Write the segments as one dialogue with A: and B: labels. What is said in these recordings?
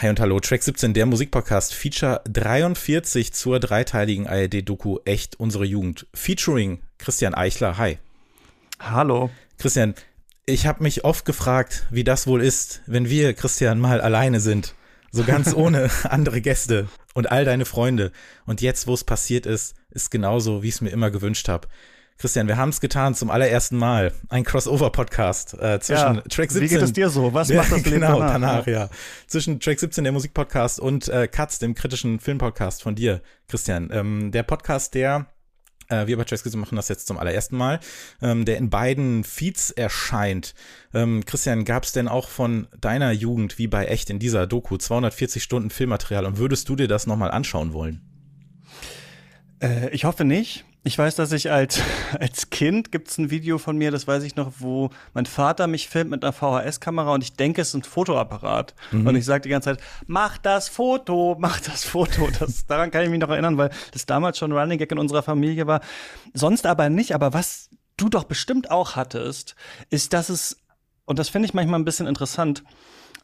A: Hi und hallo, Track 17, der Musikpodcast, Feature 43 zur dreiteiligen ARD-Doku Echt unsere Jugend. Featuring Christian Eichler. Hi.
B: Hallo.
A: Christian, ich habe mich oft gefragt, wie das wohl ist, wenn wir, Christian, mal alleine sind. So ganz ohne andere Gäste und all deine Freunde. Und jetzt, wo es passiert ist, ist genauso, wie ich es mir immer gewünscht habe. Christian, wir haben es getan zum allerersten Mal. Ein Crossover-Podcast äh, zwischen ja, Track 17.
B: Wie geht es dir so? Was
A: ja,
B: macht das
A: Leben genau, danach? danach ja. Zwischen Track 17, der Musikpodcast, und äh, Katz, dem kritischen Filmpodcast von dir, Christian. Ähm, der Podcast, der äh, wir bei Track 17 machen das jetzt zum allerersten Mal, ähm, der in beiden Feeds erscheint. Ähm, Christian, gab es denn auch von deiner Jugend wie bei Echt in dieser Doku 240 Stunden Filmmaterial und würdest du dir das nochmal anschauen wollen?
B: Äh, ich hoffe nicht. Ich weiß, dass ich als, als Kind gibt es ein Video von mir, das weiß ich noch, wo mein Vater mich filmt mit einer VHS-Kamera und ich denke, es ist ein Fotoapparat. Mhm. Und ich sage die ganze Zeit, mach das Foto, mach das Foto. Das, daran kann ich mich noch erinnern, weil das damals schon Running Gag in unserer Familie war. Sonst aber nicht. Aber was du doch bestimmt auch hattest, ist, dass es, und das finde ich manchmal ein bisschen interessant,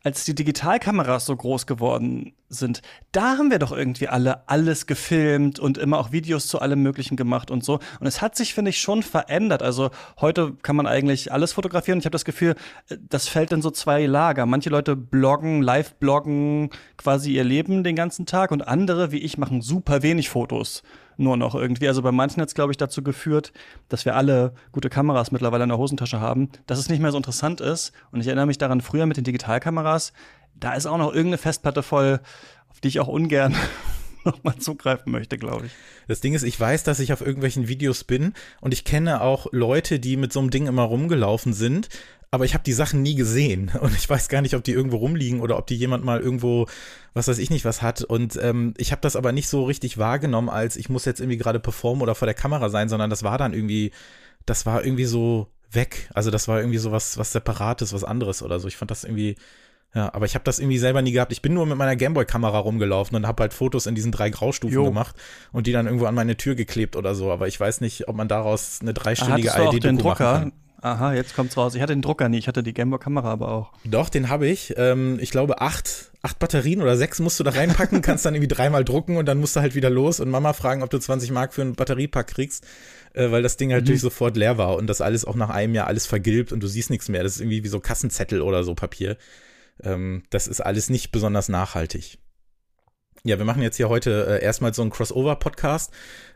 B: als die Digitalkameras so groß geworden sind, da haben wir doch irgendwie alle alles gefilmt und immer auch Videos zu allem Möglichen gemacht und so. Und es hat sich, finde ich, schon verändert. Also heute kann man eigentlich alles fotografieren. Ich habe das Gefühl, das fällt in so zwei Lager. Manche Leute bloggen, live bloggen quasi ihr Leben den ganzen Tag und andere, wie ich, machen super wenig Fotos nur noch irgendwie. Also bei manchen hat es, glaube ich, dazu geführt, dass wir alle gute Kameras mittlerweile in der Hosentasche haben, dass es nicht mehr so interessant ist. Und ich erinnere mich daran, früher mit den Digitalkameras, da ist auch noch irgendeine Festplatte voll, auf die ich auch ungern nochmal zugreifen möchte, glaube ich.
A: Das Ding ist, ich weiß, dass ich auf irgendwelchen Videos bin und ich kenne auch Leute, die mit so einem Ding immer rumgelaufen sind, aber ich habe die Sachen nie gesehen und ich weiß gar nicht, ob die irgendwo rumliegen oder ob die jemand mal irgendwo, was weiß ich nicht, was hat. Und ähm, ich habe das aber nicht so richtig wahrgenommen, als ich muss jetzt irgendwie gerade performen oder vor der Kamera sein, sondern das war dann irgendwie, das war irgendwie so weg. Also das war irgendwie so was, was Separates, was anderes oder so. Ich fand das irgendwie, ja, aber ich habe das irgendwie selber nie gehabt. Ich bin nur mit meiner Gameboy-Kamera rumgelaufen und habe halt Fotos in diesen drei Graustufen jo. gemacht und die dann irgendwo an meine Tür geklebt oder so. Aber ich weiß nicht, ob man daraus eine dreistündige ID-Doku machen kann.
B: Aha, jetzt kommt's raus. Ich hatte den Drucker nie, ich hatte die Gameboy-Kamera aber auch.
A: Doch, den habe ich. Ähm, ich glaube, acht, acht Batterien oder sechs musst du da reinpacken, kannst dann irgendwie dreimal drucken und dann musst du halt wieder los und Mama fragen, ob du 20 Mark für einen Batteriepack kriegst, äh, weil das Ding halt mhm. natürlich sofort leer war und das alles auch nach einem Jahr alles vergilbt und du siehst nichts mehr. Das ist irgendwie wie so Kassenzettel oder so Papier. Ähm, das ist alles nicht besonders nachhaltig. Ja, wir machen jetzt hier heute äh, erstmal so einen Crossover-Podcast.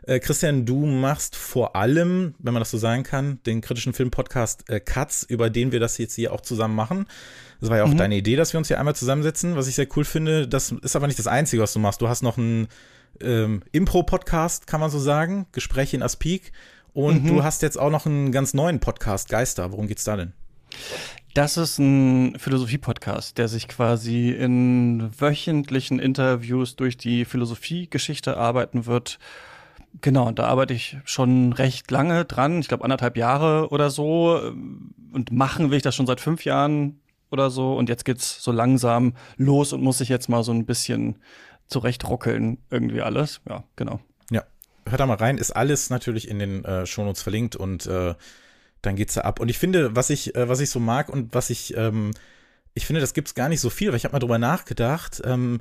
A: Äh, Christian, du machst vor allem, wenn man das so sagen kann, den kritischen Film-Podcast äh, Katz, über den wir das jetzt hier auch zusammen machen. Das war ja auch mhm. deine Idee, dass wir uns hier einmal zusammensetzen, was ich sehr cool finde. Das ist aber nicht das Einzige, was du machst. Du hast noch einen ähm, Impro-Podcast, kann man so sagen, Gespräche in Aspik. Und mhm. du hast jetzt auch noch einen ganz neuen Podcast, Geister. Worum geht's da denn?
B: Das ist ein Philosophie-Podcast, der sich quasi in wöchentlichen Interviews durch die Philosophiegeschichte arbeiten wird. Genau, da arbeite ich schon recht lange dran, ich glaube anderthalb Jahre oder so. Und machen will ich das schon seit fünf Jahren oder so. Und jetzt geht's so langsam los und muss ich jetzt mal so ein bisschen zurechtruckeln, irgendwie alles. Ja, genau.
A: Ja, hört da mal rein, ist alles natürlich in den äh, Shownotes verlinkt und äh, dann geht's da ab. Und ich finde, was ich, äh, was ich so mag und was ich, ähm, ich finde, das gibt's gar nicht so viel, weil ich habe mal drüber nachgedacht. Ähm,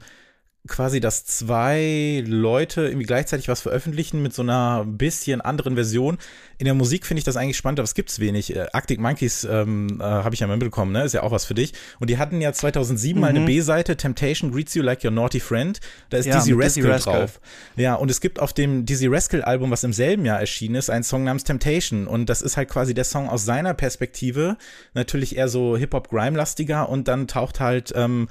A: quasi, dass zwei Leute irgendwie gleichzeitig was veröffentlichen mit so einer bisschen anderen Version. In der Musik finde ich das eigentlich spannend, aber es gibt's wenig. Äh, Arctic Monkeys ähm, äh, habe ich ja mal mitbekommen, ne? Ist ja auch was für dich. Und die hatten ja 2007 mhm. mal eine mhm. B-Seite, Temptation Greets You Like Your Naughty Friend. Da ist ja, Dizzy Rascal, Dizzy Rascal drauf. Ja, und es gibt auf dem Dizzy Rascal Album, was im selben Jahr erschienen ist, einen Song namens Temptation. Und das ist halt quasi der Song aus seiner Perspektive. Natürlich eher so Hip-Hop-Grime-lastiger und dann taucht halt ähm,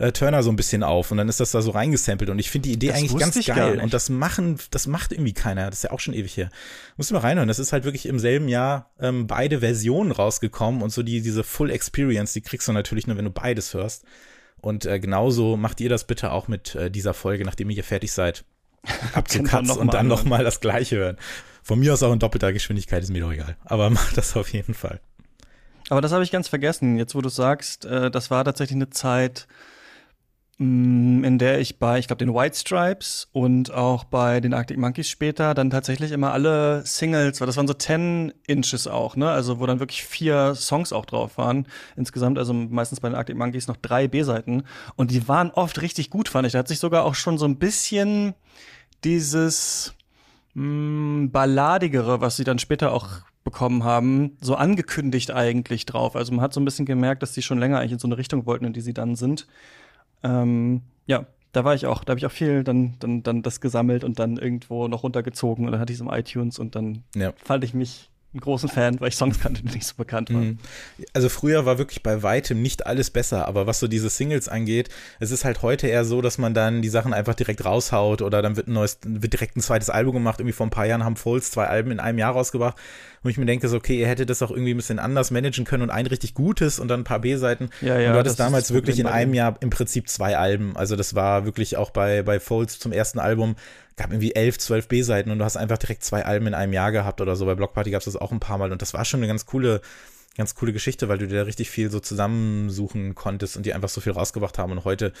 A: äh, Turner so ein bisschen auf und dann ist das da so reingesampelt und ich finde die Idee das eigentlich ganz geil und das machen, das macht irgendwie keiner, das ist ja auch schon ewig her. Muss mal reinhören, das ist halt wirklich im selben Jahr ähm, beide Versionen rausgekommen und so die, diese Full Experience, die kriegst du natürlich nur, wenn du beides hörst. Und äh, genauso macht ihr das bitte auch mit äh, dieser Folge, nachdem ihr hier fertig seid, abzukatzen und dann nochmal das gleiche hören. Von mir aus auch in doppelter Geschwindigkeit, ist mir doch egal. Aber macht das auf jeden Fall.
B: Aber das habe ich ganz vergessen. Jetzt, wo du sagst, äh, das war tatsächlich eine Zeit, in der ich bei, ich glaube, den White Stripes und auch bei den Arctic Monkeys später dann tatsächlich immer alle Singles, weil das waren so 10 Inches auch, ne? Also wo dann wirklich vier Songs auch drauf waren. Insgesamt, also meistens bei den Arctic Monkeys noch drei B-Seiten. Und die waren oft richtig gut, fand ich. Da hat sich sogar auch schon so ein bisschen dieses mh, mm, balladigere, was sie dann später auch bekommen haben, so angekündigt eigentlich drauf. Also man hat so ein bisschen gemerkt, dass sie schon länger eigentlich in so eine Richtung wollten, in die sie dann sind. Ähm, ja, da war ich auch, da habe ich auch viel dann, dann, dann das gesammelt und dann irgendwo noch runtergezogen und dann hatte ich es im iTunes und dann ja. fand ich mich einen großen Fan, weil ich Songs kannte, die nicht so bekannt waren. Mhm.
A: Also früher war wirklich bei weitem nicht alles besser, aber was so diese Singles angeht, es ist halt heute eher so, dass man dann die Sachen einfach direkt raushaut oder dann wird ein neues, wird direkt ein zweites Album gemacht. Irgendwie vor ein paar Jahren haben Foles zwei Alben in einem Jahr rausgebracht, wo ich mir denke, so, okay, ihr hättet das auch irgendwie ein bisschen anders managen können und ein richtig gutes und dann ein paar B-Seiten. Ja, ja, und du hattest damals wirklich in einem Jahr im Prinzip zwei Alben. Also das war wirklich auch bei, bei Foles zum ersten Album gab irgendwie elf, zwölf B-Seiten und du hast einfach direkt zwei Alben in einem Jahr gehabt oder so. Bei Blockparty gab es das auch ein paar Mal und das war schon eine ganz coole, ganz coole Geschichte, weil du dir da richtig viel so zusammensuchen konntest und die einfach so viel rausgebracht haben. Und heute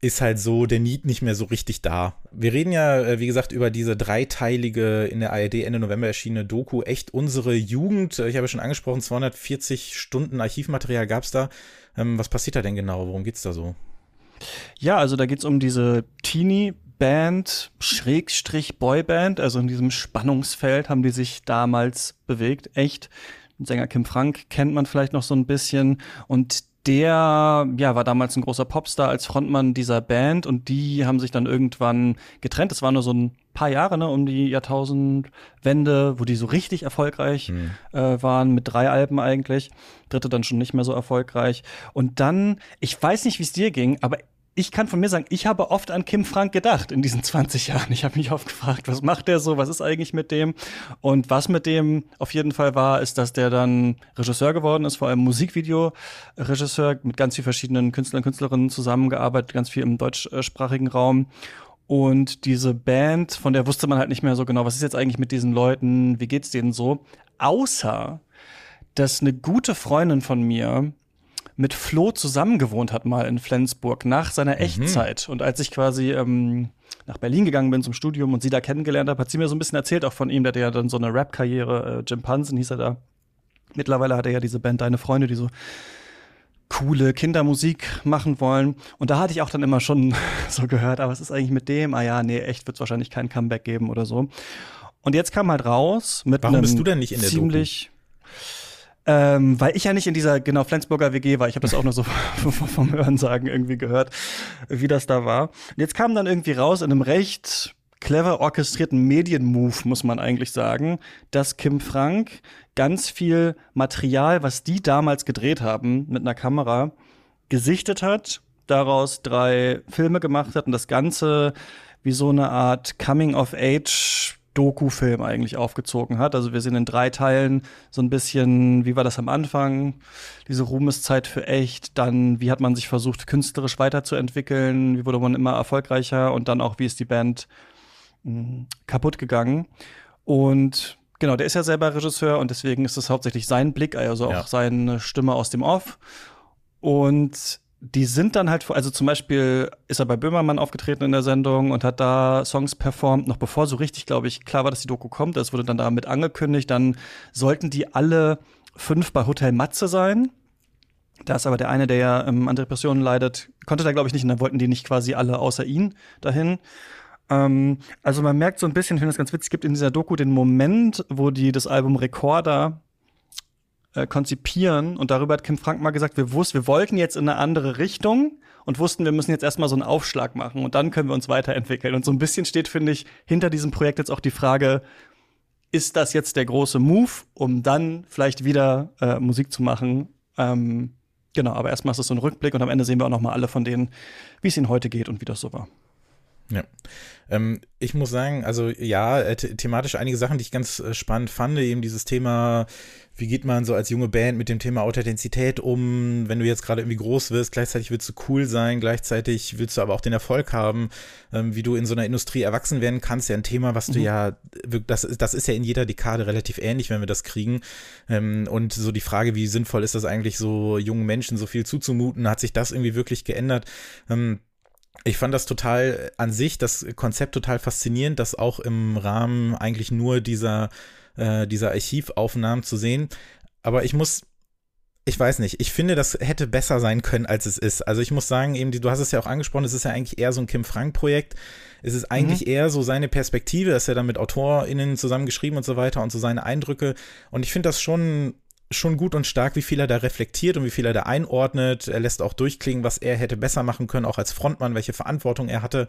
A: ist halt so der Need nicht mehr so richtig da. Wir reden ja, äh, wie gesagt, über diese dreiteilige in der ARD Ende November erschienene Doku Echt unsere Jugend. Ich habe schon angesprochen, 240 Stunden Archivmaterial gab es da. Ähm, was passiert da denn genau? Worum geht's da so?
B: Ja, also da geht es um diese Teenie Band, Schrägstrich Boyband, also in diesem Spannungsfeld haben die sich damals bewegt, echt. Sänger Kim Frank kennt man vielleicht noch so ein bisschen und der ja war damals ein großer Popstar als Frontmann dieser Band und die haben sich dann irgendwann getrennt. Das war nur so ein paar Jahre ne, um die Jahrtausendwende, wo die so richtig erfolgreich mhm. äh, waren mit drei Alben eigentlich. Dritte dann schon nicht mehr so erfolgreich. Und dann, ich weiß nicht, wie es dir ging, aber ich kann von mir sagen, ich habe oft an Kim Frank gedacht in diesen 20 Jahren. Ich habe mich oft gefragt, was macht der so, was ist eigentlich mit dem? Und was mit dem auf jeden Fall war, ist, dass der dann Regisseur geworden ist, vor allem Musikvideo-Regisseur, mit ganz vielen verschiedenen Künstlern und Künstlerinnen zusammengearbeitet, ganz viel im deutschsprachigen Raum. Und diese Band, von der wusste man halt nicht mehr so genau, was ist jetzt eigentlich mit diesen Leuten, wie geht's denen so? Außer, dass eine gute Freundin von mir mit Flo zusammengewohnt hat mal in Flensburg nach seiner mhm. Echtzeit. Mhm. Und als ich quasi ähm, nach Berlin gegangen bin zum Studium und sie da kennengelernt habe, hat sie mir so ein bisschen erzählt auch von ihm, der hatte ja dann so eine Rap-Karriere, äh, Jim Pansen hieß er da. Mittlerweile hat er ja diese Band Deine Freunde, die so coole Kindermusik machen wollen. Und da hatte ich auch dann immer schon so gehört, aber was ist eigentlich mit dem? Ah ja, nee, echt wird es wahrscheinlich kein Comeback geben oder so. Und jetzt kam halt raus mit
A: Warum bist du denn nicht in der
B: ziemlich Doku? Ähm, weil ich ja nicht in dieser genau Flensburger WG war. Ich habe das auch nur so vom Hörensagen irgendwie gehört, wie das da war. Und jetzt kam dann irgendwie raus in einem recht clever orchestrierten Medienmove, muss man eigentlich sagen, dass Kim Frank ganz viel Material, was die damals gedreht haben mit einer Kamera, gesichtet hat, daraus drei Filme gemacht hat und das Ganze wie so eine Art Coming of Age Doku-Film eigentlich aufgezogen hat. Also wir sehen in drei Teilen so ein bisschen, wie war das am Anfang, diese Ruhmeszeit für echt, dann wie hat man sich versucht, künstlerisch weiterzuentwickeln, wie wurde man immer erfolgreicher und dann auch, wie ist die Band mh, hm, kaputt gegangen. Und genau, der ist ja selber Regisseur und deswegen ist es hauptsächlich sein Blick, also auch ja. seine Stimme aus dem Off. Und die sind dann halt, also zum Beispiel ist er bei Böhmermann aufgetreten in der Sendung und hat da Songs performt, noch bevor so richtig, glaube ich, klar war, dass die Doku kommt. Das wurde dann damit angekündigt. Dann sollten die alle fünf bei Hotel Matze sein. Da ist aber der eine, der ja ähm, an Depressionen leidet, konnte da, glaube ich, nicht. Und dann wollten die nicht quasi alle außer ihn dahin. Ähm, also man merkt so ein bisschen, ich finde das ganz witzig, gibt in dieser Doku den Moment, wo die das Album Recorder äh, konzipieren. Und darüber hat Kim Frank mal gesagt, wir wussten, wir wollten jetzt in eine andere Richtung und wussten, wir müssen jetzt erstmal so einen Aufschlag machen und dann können wir uns weiterentwickeln. Und so ein bisschen steht, finde ich, hinter diesem Projekt jetzt auch die Frage, ist das jetzt der große Move, um dann vielleicht wieder äh, Musik zu machen? Ähm, genau, aber erstmal ist es so ein Rückblick und am Ende sehen wir auch noch mal alle von denen, wie es ihnen heute geht und wie das so war.
A: Ja. Ähm, ich muss sagen, also ja, äh, thematisch einige Sachen, die ich ganz äh, spannend fand, eben dieses Thema, wie geht man so als junge Band mit dem Thema Authentizität um, wenn du jetzt gerade irgendwie groß wirst, gleichzeitig willst du cool sein, gleichzeitig willst du aber auch den Erfolg haben, ähm, wie du in so einer Industrie erwachsen werden kannst, ja ein Thema, was du mhm. ja, das, das ist ja in jeder Dekade relativ ähnlich, wenn wir das kriegen. Ähm, und so die Frage, wie sinnvoll ist das eigentlich so jungen Menschen so viel zuzumuten, hat sich das irgendwie wirklich geändert? Ähm, ich fand das total an sich, das Konzept total faszinierend, das auch im Rahmen eigentlich nur dieser, äh, dieser Archivaufnahmen zu sehen. Aber ich muss ich weiß nicht, ich finde, das hätte besser sein können, als es ist. Also ich muss sagen, eben, du hast es ja auch angesprochen, es ist ja eigentlich eher so ein Kim Frank-Projekt. Es ist eigentlich mhm. eher so seine Perspektive, dass er dann mit AutorInnen zusammengeschrieben und so weiter und so seine Eindrücke. Und ich finde das schon schon gut und stark, wie viel er da reflektiert und wie viel er da einordnet. Er lässt auch durchklingen, was er hätte besser machen können, auch als Frontmann, welche Verantwortung er hatte.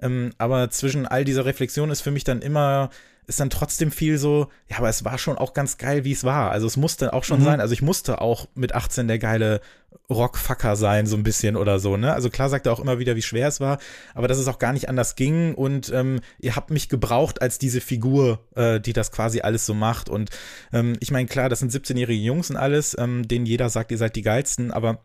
A: Ähm, aber zwischen all dieser Reflexion ist für mich dann immer ist dann trotzdem viel so, ja, aber es war schon auch ganz geil, wie es war. Also es musste auch schon mhm. sein. Also ich musste auch mit 18 der geile Rockfucker sein, so ein bisschen oder so, ne? Also klar sagt er auch immer wieder, wie schwer es war, aber dass es auch gar nicht anders ging und ähm, ihr habt mich gebraucht als diese Figur, äh, die das quasi alles so macht. Und ähm, ich meine, klar, das sind 17-jährige Jungs und alles, ähm, denen jeder sagt, ihr seid die geilsten, aber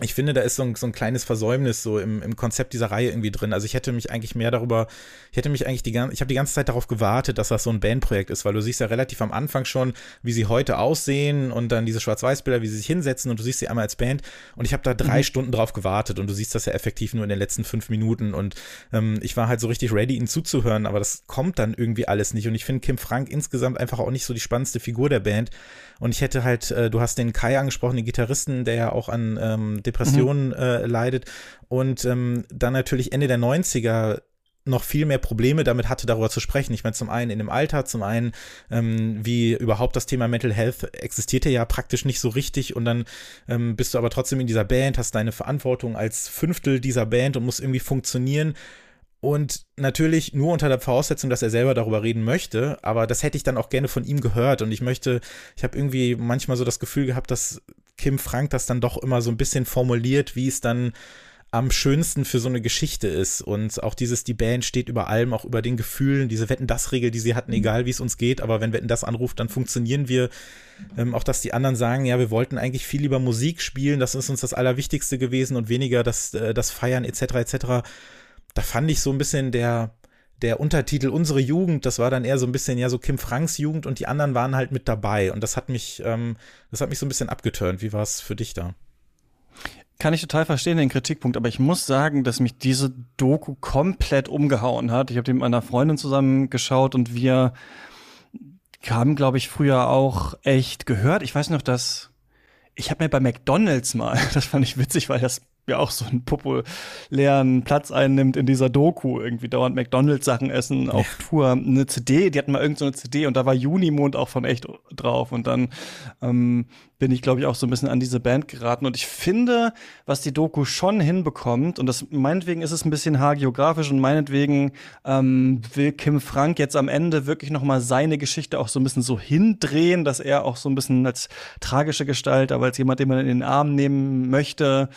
A: ich finde, da ist so ein, so ein kleines Versäumnis so im, im Konzept dieser Reihe irgendwie drin. Also ich hätte mich eigentlich mehr darüber, ich hätte mich eigentlich die ganze, ich habe die ganze Zeit darauf gewartet, dass das so ein Bandprojekt ist, weil du siehst ja relativ am Anfang schon, wie sie heute aussehen und dann diese Schwarz-Weiß-Bilder, wie sie sich hinsetzen und du siehst sie einmal als Band und ich habe da drei mhm. Stunden drauf gewartet und du siehst das ja effektiv nur in den letzten fünf Minuten und ähm, ich war halt so richtig ready, ihnen zuzuhören, aber das kommt dann irgendwie alles nicht und ich finde Kim Frank insgesamt einfach auch nicht so die spannendste Figur der Band und ich hätte halt, äh, du hast den Kai angesprochen, den Gitarristen, der ja auch an ähm, Depressionen mhm. äh, leidet. Und ähm, dann natürlich Ende der 90er noch viel mehr Probleme damit hatte, darüber zu sprechen. Ich meine, zum einen in dem Alter, zum einen, ähm, wie überhaupt das Thema Mental Health existierte ja praktisch nicht so richtig und dann ähm, bist du aber trotzdem in dieser Band, hast deine Verantwortung als Fünftel dieser Band und musst irgendwie funktionieren und natürlich nur unter der Voraussetzung, dass er selber darüber reden möchte, aber das hätte ich dann auch gerne von ihm gehört. Und ich möchte, ich habe irgendwie manchmal so das Gefühl gehabt, dass Kim Frank das dann doch immer so ein bisschen formuliert, wie es dann am schönsten für so eine Geschichte ist. Und auch dieses, die Band steht über allem, auch über den Gefühlen, diese Wetten-Das-Regel, die sie hatten, egal wie es uns geht, aber wenn Wetten-Das anruft, dann funktionieren wir. Ähm, auch, dass die anderen sagen, ja, wir wollten eigentlich viel lieber Musik spielen, das ist uns das Allerwichtigste gewesen und weniger das, äh, das Feiern etc. etc da fand ich so ein bisschen der, der Untertitel Unsere Jugend, das war dann eher so ein bisschen ja so Kim Franks Jugend und die anderen waren halt mit dabei. Und das hat mich, ähm, das hat mich so ein bisschen abgeturnt. Wie war es für dich da?
B: Kann ich total verstehen, den Kritikpunkt, aber ich muss sagen, dass mich diese Doku komplett umgehauen hat. Ich habe die mit meiner Freundin zusammen geschaut und wir haben, glaube ich, früher auch echt gehört. Ich weiß noch, dass ich habe mir bei McDonald's mal, das fand ich witzig, weil das ja auch so einen populären Platz einnimmt in dieser Doku. Irgendwie dauernd McDonalds-Sachen essen auf ja. Tour. Eine CD, die hatten mal irgendeine so CD und da war Junimond auch von echt drauf. Und dann ähm, bin ich, glaube ich, auch so ein bisschen an diese Band geraten. Und ich finde, was die Doku schon hinbekommt, und das meinetwegen ist es ein bisschen hagiografisch und meinetwegen ähm, will Kim Frank jetzt am Ende wirklich noch mal seine Geschichte auch so ein bisschen so hindrehen, dass er auch so ein bisschen als tragische Gestalt, aber als jemand, den man in den Arm nehmen möchte,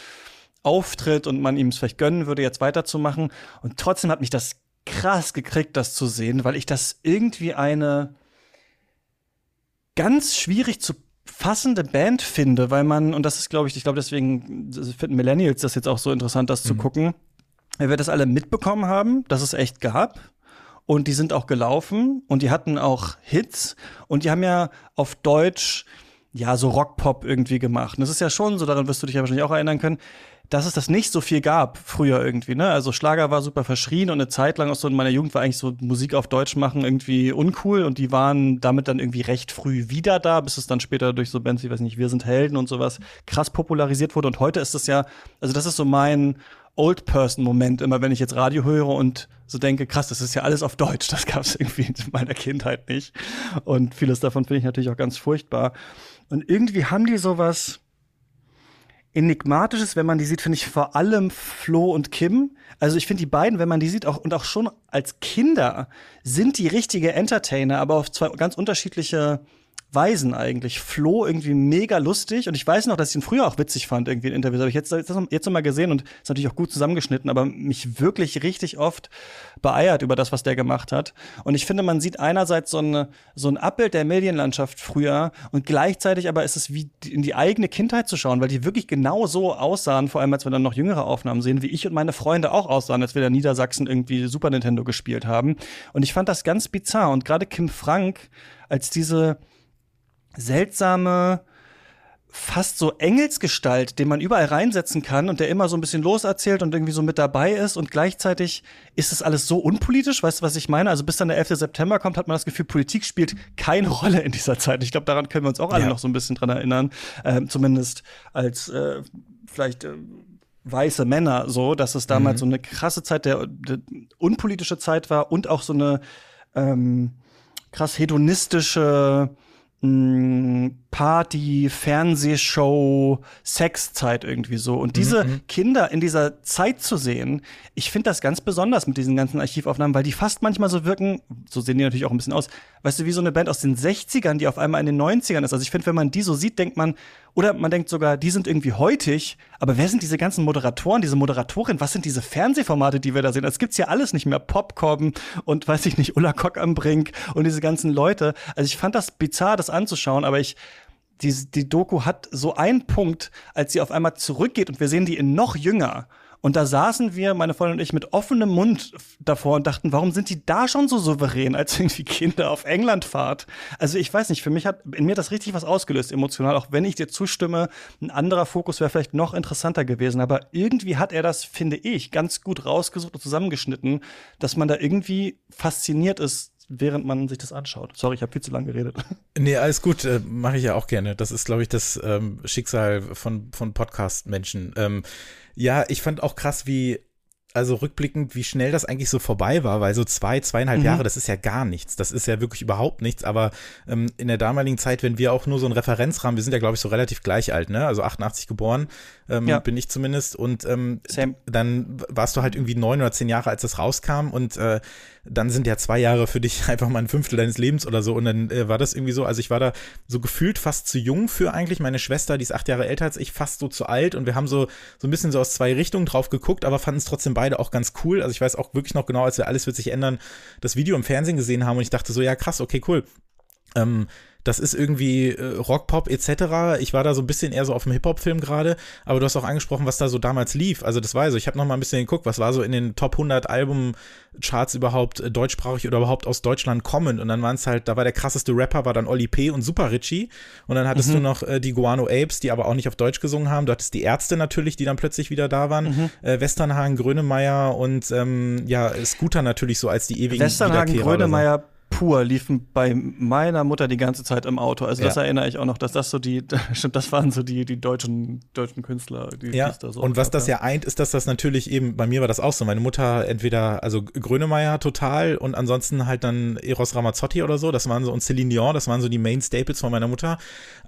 B: auftritt und man ihm es vielleicht gönnen würde, jetzt weiterzumachen. Und trotzdem hat mich das krass gekriegt, das zu sehen, weil ich das irgendwie eine ganz schwierig zu fassende Band finde, weil man, und das ist, glaube ich, ich glaube, deswegen finden Millennials das jetzt auch so interessant, das mhm. zu gucken, weil wir das alle mitbekommen haben, dass es echt gab. Und die sind auch gelaufen und die hatten auch Hits und die haben ja auf Deutsch ja so Rockpop irgendwie gemacht. Und das ist ja schon so, daran wirst du dich ja wahrscheinlich auch erinnern können dass es das nicht so viel gab früher irgendwie. Ne? Also Schlager war super verschrien und eine Zeit lang auch so in meiner Jugend war eigentlich so Musik auf Deutsch machen irgendwie uncool und die waren damit dann irgendwie recht früh wieder da, bis es dann später durch so Bands wie, weiß nicht, Wir sind Helden und sowas krass popularisiert wurde. Und heute ist es ja, also das ist so mein Old-Person-Moment, immer wenn ich jetzt Radio höre und so denke, krass, das ist ja alles auf Deutsch, das gab es irgendwie in meiner Kindheit nicht. Und vieles davon finde ich natürlich auch ganz furchtbar. Und irgendwie haben die sowas Enigmatisches, wenn man die sieht, finde ich vor allem Flo und Kim. Also ich finde die beiden, wenn man die sieht, auch und auch schon als Kinder sind die richtige Entertainer, aber auf zwei ganz unterschiedliche Weisen eigentlich. Flo irgendwie mega lustig und ich weiß noch, dass ich ihn früher auch witzig fand, irgendwie in Interviews. Habe ich jetzt, jetzt, jetzt noch mal gesehen und ist natürlich auch gut zusammengeschnitten, aber mich wirklich richtig oft beeiert über das, was der gemacht hat. Und ich finde, man sieht einerseits so, eine, so ein Abbild der Medienlandschaft früher und gleichzeitig aber ist es wie in die eigene Kindheit zu schauen, weil die wirklich genau so aussahen, vor allem als wir dann noch jüngere Aufnahmen sehen, wie ich und meine Freunde auch aussahen, als wir in Niedersachsen irgendwie Super Nintendo gespielt haben. Und ich fand das ganz bizarr. Und gerade Kim Frank als diese seltsame fast so Engelsgestalt, den man überall reinsetzen kann und der immer so ein bisschen loserzählt und irgendwie so mit dabei ist und gleichzeitig ist das alles so unpolitisch, weißt du, was ich meine? Also bis dann der 11. September kommt, hat man das Gefühl, Politik spielt keine Rolle in dieser Zeit. Ich glaube, daran können wir uns auch alle ja. noch so ein bisschen dran erinnern, ähm, zumindest als äh, vielleicht äh, weiße Männer so, dass es damals mhm. so eine krasse Zeit der, der, unpolitische Zeit war und auch so eine ähm, krass hedonistische 嗯 Party, Fernsehshow, Sexzeit irgendwie so. Und diese mhm. Kinder in dieser Zeit zu sehen, ich finde das ganz besonders mit diesen ganzen Archivaufnahmen, weil die fast manchmal so wirken, so sehen die natürlich auch ein bisschen aus, weißt du, wie so eine Band aus den 60ern, die auf einmal in den 90ern ist. Also ich finde, wenn man die so sieht, denkt man, oder man denkt sogar, die sind irgendwie heutig, aber wer sind diese ganzen Moderatoren, diese Moderatorin, was sind diese Fernsehformate, die wir da sehen? Das gibt's ja alles nicht mehr. Popcorn und weiß ich nicht, Ulla Kock am Brink und diese ganzen Leute. Also ich fand das bizarr, das anzuschauen, aber ich die, die Doku hat so einen Punkt, als sie auf einmal zurückgeht und wir sehen die in noch jünger. Und da saßen wir, meine Freundin und ich, mit offenem Mund davor und dachten, warum sind die da schon so souverän, als irgendwie Kinder auf Englandfahrt? Also ich weiß nicht, für mich hat in mir das richtig was ausgelöst, emotional, auch wenn ich dir zustimme, ein anderer Fokus wäre vielleicht noch interessanter gewesen. Aber irgendwie hat er das, finde ich, ganz gut rausgesucht und zusammengeschnitten, dass man da irgendwie fasziniert ist, während man sich das anschaut. Sorry, ich habe viel zu lange geredet.
A: Nee, alles gut, äh, mache ich ja auch gerne. Das ist, glaube ich, das ähm, Schicksal von, von Podcast-Menschen. Ähm, ja, ich fand auch krass, wie also rückblickend, wie schnell das eigentlich so vorbei war, weil so zwei, zweieinhalb mhm. Jahre, das ist ja gar nichts. Das ist ja wirklich überhaupt nichts. Aber ähm, in der damaligen Zeit, wenn wir auch nur so einen Referenzrahmen, wir sind ja, glaube ich, so relativ gleich alt, ne? Also 88 geboren, ähm, ja. bin ich zumindest. Und ähm, dann warst du halt irgendwie neun oder zehn Jahre, als das rauskam. Und äh, dann sind ja zwei Jahre für dich einfach mal ein Fünftel deines Lebens oder so. Und dann äh, war das irgendwie so, also ich war da so gefühlt fast zu jung für eigentlich. Meine Schwester, die ist acht Jahre älter als ich, fast so zu alt. Und wir haben so, so ein bisschen so aus zwei Richtungen drauf geguckt, aber fanden es trotzdem beide auch ganz cool. Also ich weiß auch wirklich noch genau, als wir alles wird sich ändern, das Video im Fernsehen gesehen haben und ich dachte so, ja krass, okay, cool. Ähm, das ist irgendwie äh, Rock-Pop etc. Ich war da so ein bisschen eher so auf dem Hip-Hop-Film gerade, aber du hast auch angesprochen, was da so damals lief. Also das war so, ich habe noch mal ein bisschen geguckt, was war so in den Top 100 Album-Charts überhaupt äh, deutschsprachig oder überhaupt aus Deutschland kommend. Und dann waren es halt, da war der krasseste Rapper, war dann Oli P. und Super Richie. Und dann hattest mhm. du noch äh, die Guano Apes, die aber auch nicht auf Deutsch gesungen haben. Du hattest die Ärzte natürlich, die dann plötzlich wieder da waren. Mhm. Äh, Westernhagen, Grönemeyer und ähm, ja, Scooter natürlich so als die ewigen
B: Westernhagen, Grönemeyer, pur liefen bei meiner Mutter die ganze Zeit im Auto. Also das ja. erinnere ich auch noch, dass das so die, stimmt, das waren so die, die deutschen, deutschen Künstler, die
A: ja. da so. Und was das ja eint, ist, dass das natürlich eben, bei mir war das auch so. Meine Mutter entweder, also Grönemeyer total und ansonsten halt dann Eros Ramazzotti oder so. Das waren so, und Celine Dion, das waren so die Main Staples von meiner Mutter.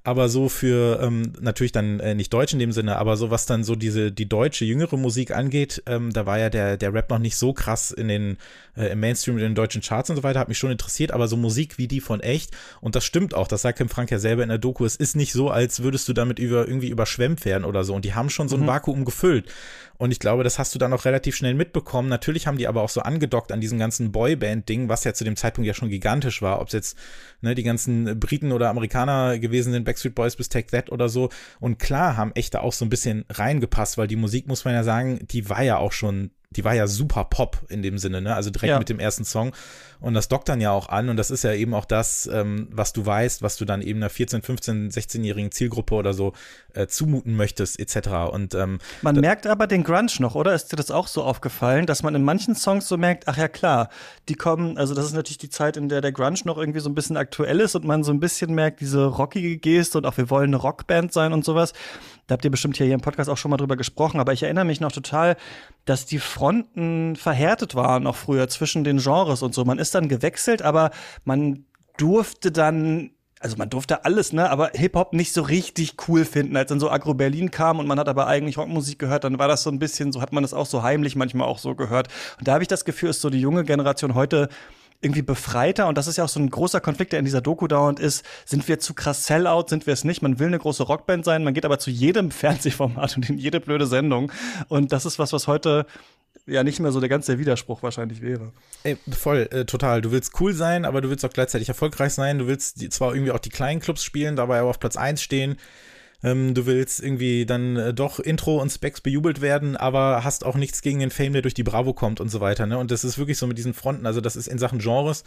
A: Aber so für, ähm, natürlich dann äh, nicht Deutsch in dem Sinne, aber so was dann so diese, die deutsche, jüngere Musik angeht, ähm, da war ja der, der Rap noch nicht so krass in den, äh, im Mainstream, in den deutschen Charts und so weiter, hat mich schon interessiert interessiert, aber so Musik wie die von echt, und das stimmt auch, das sagt Kim Frank ja selber in der Doku, es ist nicht so, als würdest du damit über, irgendwie überschwemmt werden oder so. Und die haben schon so ein mhm. Vakuum gefüllt. Und ich glaube, das hast du dann auch relativ schnell mitbekommen. Natürlich haben die aber auch so angedockt an diesem ganzen Boyband-Ding, was ja zu dem Zeitpunkt ja schon gigantisch war. Ob es jetzt ne, die ganzen Briten oder Amerikaner gewesen sind, Backstreet Boys bis Take That oder so. Und klar haben echt da auch so ein bisschen reingepasst, weil die Musik, muss man ja sagen, die war ja auch schon die war ja super Pop in dem Sinne, ne? Also direkt ja. mit dem ersten Song. Und das dockt dann ja auch an. Und das ist ja eben auch das, ähm, was du weißt, was du dann eben einer 14, 15, 16-jährigen Zielgruppe oder so äh, zumuten möchtest, etc. Und ähm,
B: man merkt aber den Grunge noch, oder? Ist dir das auch so aufgefallen, dass man in manchen Songs so merkt, ach ja klar, die kommen, also das ist natürlich die Zeit, in der der Grunge noch irgendwie so ein bisschen aktuell ist und man so ein bisschen merkt, diese rockige Geste und auch wir wollen eine Rockband sein und sowas. Da habt ihr bestimmt hier, hier im Podcast auch schon mal drüber gesprochen, aber ich erinnere mich noch total, dass die Fronten verhärtet waren auch früher zwischen den Genres und so. Man ist dann gewechselt, aber man durfte dann also man durfte alles, ne, aber Hip-Hop nicht so richtig cool finden. Als dann so Agro Berlin kam und man hat aber eigentlich Rockmusik gehört, dann war das so ein bisschen, so hat man das auch so heimlich manchmal auch so gehört. Und da habe ich das Gefühl, ist so die junge Generation heute irgendwie befreiter. Und das ist ja auch so ein großer Konflikt, der in dieser Doku dauernd ist. Sind wir zu krass Sellout? Sind wir es nicht? Man will eine große Rockband sein, man geht aber zu jedem Fernsehformat und in jede blöde Sendung. Und das ist was, was heute ja nicht mehr so der ganze Widerspruch wahrscheinlich wäre.
A: Ey, voll, äh, total. Du willst cool sein, aber du willst auch gleichzeitig erfolgreich sein. Du willst die, zwar irgendwie auch die kleinen Clubs spielen, dabei aber auf Platz 1 stehen. Ähm, du willst irgendwie dann äh, doch Intro und Specs bejubelt werden, aber hast auch nichts gegen den Fame, der durch die Bravo kommt und so weiter. Ne? Und das ist wirklich so mit diesen Fronten. Also, das ist in Sachen Genres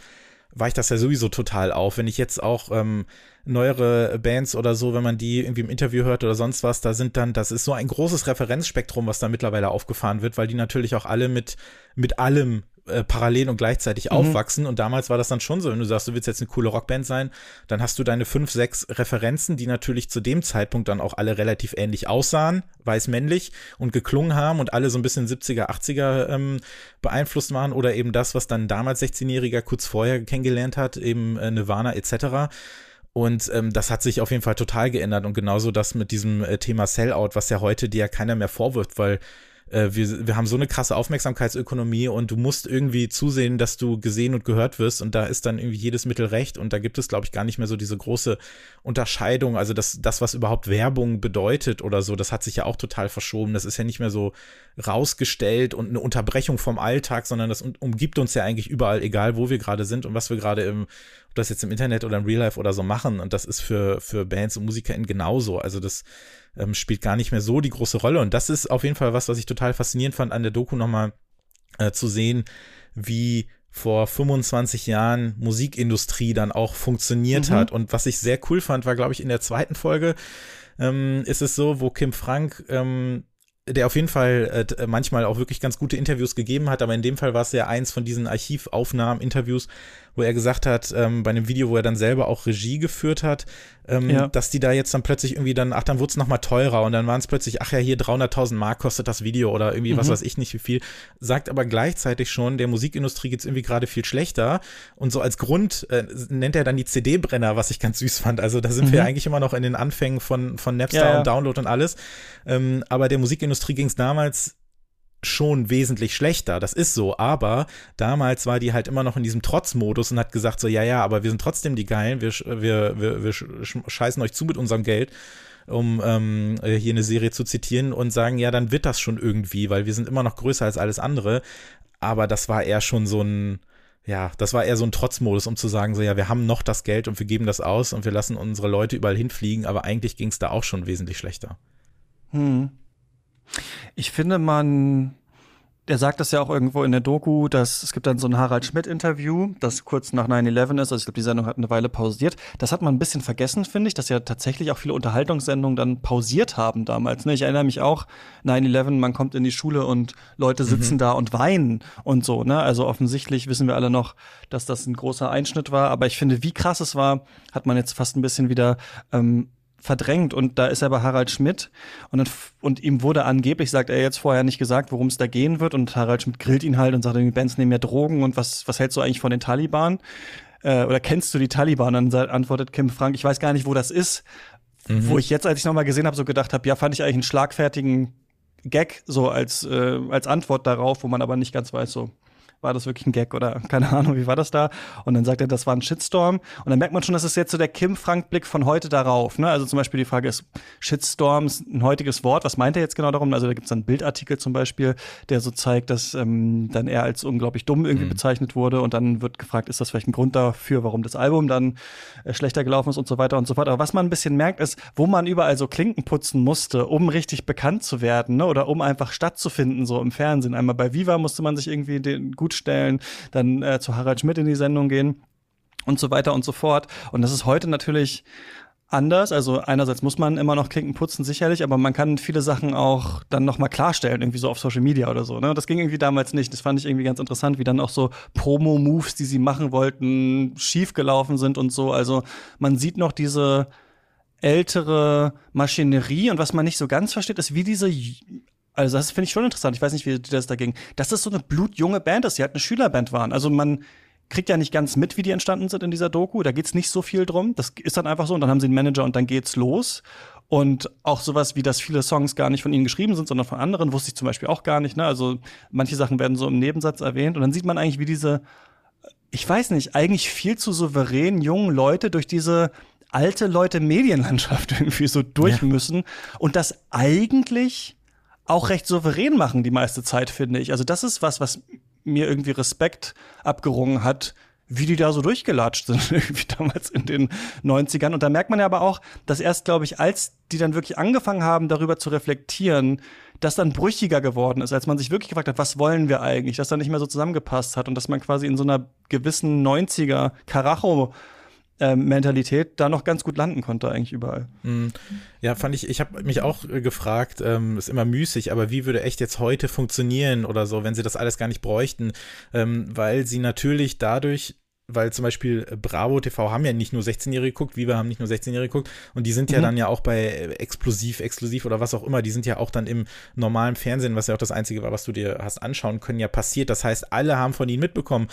A: weicht das ja sowieso total auf. Wenn ich jetzt auch ähm, neuere Bands oder so, wenn man die irgendwie im Interview hört oder sonst was, da sind dann, das ist so ein großes Referenzspektrum, was da mittlerweile aufgefahren wird, weil die natürlich auch alle mit, mit allem äh, parallel und gleichzeitig mhm. aufwachsen. Und damals war das dann schon so, wenn du sagst, du willst jetzt eine coole Rockband sein, dann hast du deine fünf, sechs Referenzen, die natürlich zu dem Zeitpunkt dann auch alle relativ ähnlich aussahen, weiß-männlich und geklungen haben und alle so ein bisschen 70er, 80er ähm, beeinflusst waren oder eben das, was dann damals 16-Jähriger kurz vorher kennengelernt hat, eben äh, Nirvana etc. Und ähm, das hat sich auf jeden Fall total geändert und genauso das mit diesem äh, Thema Sellout, was ja heute dir ja keiner mehr vorwirft, weil äh, wir, wir haben so eine krasse Aufmerksamkeitsökonomie und du musst irgendwie zusehen, dass du gesehen und gehört wirst und da ist dann irgendwie jedes Mittel recht und da gibt es, glaube ich, gar nicht mehr so diese große Unterscheidung, also das, das, was überhaupt Werbung bedeutet oder so, das hat sich ja auch total verschoben, das ist ja nicht mehr so rausgestellt und eine Unterbrechung vom Alltag, sondern das umgibt uns ja eigentlich überall, egal wo wir gerade sind und was wir gerade im, das jetzt im Internet oder im Real Life oder so machen und das ist für, für Bands und MusikerInnen genauso, also das ähm, spielt gar nicht mehr so die große Rolle. Und das ist auf jeden Fall was, was ich total faszinierend fand, an der Doku nochmal äh, zu sehen, wie vor 25 Jahren Musikindustrie dann auch funktioniert mhm. hat. Und was ich sehr cool fand, war, glaube ich, in der zweiten Folge ähm, ist es so, wo Kim Frank ähm, der auf jeden Fall äh, manchmal auch wirklich ganz gute Interviews gegeben hat, aber in dem Fall war es ja eins von diesen Archivaufnahmen, Interviews, wo er gesagt hat, ähm, bei einem Video, wo er dann selber auch Regie geführt hat, ähm, ja. dass die da jetzt dann plötzlich irgendwie dann, ach, dann wurde es nochmal teurer und dann waren es plötzlich, ach ja, hier 300.000 Mark kostet das Video oder irgendwie mhm. was weiß ich nicht wie viel, sagt aber gleichzeitig schon, der Musikindustrie geht's irgendwie gerade viel schlechter und so als Grund äh, nennt er dann die CD-Brenner, was ich ganz süß fand, also da sind mhm. wir eigentlich immer noch in den Anfängen von, von Napster ja, ja. und Download und alles, ähm, aber der Musikindustrie ging's damals schon wesentlich schlechter. Das ist so, aber damals war die halt immer noch in diesem Trotzmodus und hat gesagt so, ja, ja, aber wir sind trotzdem die Geilen, wir, wir, wir, wir scheißen euch zu mit unserem Geld um ähm, hier eine Serie zu zitieren und sagen, ja, dann wird das schon irgendwie, weil wir sind immer noch größer als alles andere. Aber das war eher schon so ein, ja, das war eher so ein Trotzmodus, um zu sagen, so ja, wir haben noch das Geld und wir geben das aus und wir lassen unsere Leute überall hinfliegen, aber eigentlich ging es da auch schon wesentlich schlechter.
B: Hm. Ich finde, man, er sagt das ja auch irgendwo in der Doku, dass es gibt dann so ein Harald Schmidt-Interview, das kurz nach 9-11 ist. Also ich glaube, die Sendung hat eine Weile pausiert. Das hat man ein bisschen vergessen, finde ich, dass ja tatsächlich auch viele Unterhaltungssendungen dann pausiert haben damals. Ne? Ich erinnere mich auch, 9-11, man kommt in die Schule und Leute sitzen mhm. da und weinen und so. Ne? Also offensichtlich wissen wir alle noch, dass das ein großer Einschnitt war. Aber ich finde, wie krass es war, hat man jetzt fast ein bisschen wieder ähm, verdrängt und da ist er bei Harald Schmidt und, dann, und ihm wurde angeblich, sagt er jetzt vorher nicht gesagt, worum es da gehen wird und Harald Schmidt grillt ihn halt und sagt, die Bands nehmen ja Drogen und was, was hältst du eigentlich von den Taliban? Äh, oder kennst du die Taliban? Dann antwortet Kim Frank, ich weiß gar nicht, wo das ist. Mhm. Wo ich jetzt, als ich nochmal gesehen habe, so gedacht habe, ja, fand ich eigentlich einen schlagfertigen Gag so als, äh, als Antwort darauf, wo man aber nicht ganz weiß, so war das wirklich ein Gag oder keine Ahnung, wie war das da? Und dann sagt er, das war ein Shitstorm. Und dann merkt man schon, das ist jetzt so der Kim-Frank-Blick von heute darauf. Ne? Also zum Beispiel die Frage ist, Shitstorm ist ein heutiges Wort. Was meint er jetzt genau darum? Also da gibt es einen Bildartikel zum Beispiel, der so zeigt, dass ähm, dann er als unglaublich dumm irgendwie mhm. bezeichnet wurde. Und dann wird gefragt, ist das vielleicht ein Grund dafür, warum das Album dann äh, schlechter gelaufen ist und so weiter und so fort. Aber was man ein bisschen merkt, ist, wo man überall so Klinken putzen musste, um richtig bekannt zu werden ne? oder um einfach stattzufinden, so im Fernsehen. Einmal bei Viva musste man sich irgendwie den gut gut stellen, dann äh, zu Harald Schmidt in die Sendung gehen und so weiter und so fort. Und das ist heute natürlich anders. Also einerseits muss man immer noch Klinken putzen, sicherlich, aber man kann viele Sachen auch dann noch mal klarstellen, irgendwie so auf Social Media oder so. Ne? Das ging irgendwie damals nicht. Das fand ich irgendwie ganz interessant, wie dann auch so Promo-Moves, die sie machen wollten, schiefgelaufen sind und so. Also man sieht noch diese ältere Maschinerie und was man nicht so ganz versteht, ist, wie diese also das finde ich schon interessant. Ich weiß nicht, wie das da ging. Dass das so eine blutjunge Band ist, die halt eine Schülerband waren. Also man kriegt ja nicht ganz mit, wie die entstanden sind in dieser Doku. Da geht's nicht so viel drum. Das ist dann einfach so. Und dann haben sie einen Manager und dann geht's los. Und auch sowas wie, dass viele Songs gar nicht von ihnen geschrieben sind, sondern von anderen, wusste ich zum Beispiel auch gar nicht. Ne? Also manche Sachen werden so im Nebensatz erwähnt. Und dann sieht man eigentlich, wie diese, ich weiß nicht, eigentlich viel zu souveränen jungen Leute durch diese alte Leute Medienlandschaft irgendwie so durch ja. müssen. Und das eigentlich auch recht souverän machen die meiste Zeit, finde ich. Also das ist was, was mir irgendwie Respekt abgerungen hat, wie die da so durchgelatscht sind, irgendwie damals in den 90ern. Und da merkt man ja aber auch, dass erst, glaube ich, als die dann wirklich angefangen haben, darüber zu reflektieren, das dann brüchiger geworden ist, als man sich wirklich gefragt hat, was wollen wir eigentlich, dass dann nicht mehr so zusammengepasst hat und dass man quasi in so einer gewissen 90er Karacho ähm, Mentalität da noch ganz gut landen konnte eigentlich überall.
A: Mhm. Ja, fand ich, ich habe mich auch äh, gefragt, ähm, ist immer müßig, aber wie würde echt jetzt heute funktionieren oder so, wenn sie das alles gar nicht bräuchten, ähm, weil sie natürlich dadurch weil zum Beispiel Bravo TV haben ja nicht nur 16-Jährige geguckt, Viva haben nicht nur 16-Jährige geguckt und die sind mhm. ja dann ja auch bei äh, Explosiv, Exklusiv oder was auch immer, die sind ja auch dann im normalen Fernsehen, was ja auch das Einzige war, was du dir hast anschauen können, ja passiert. Das heißt, alle haben von ihnen mitbekommen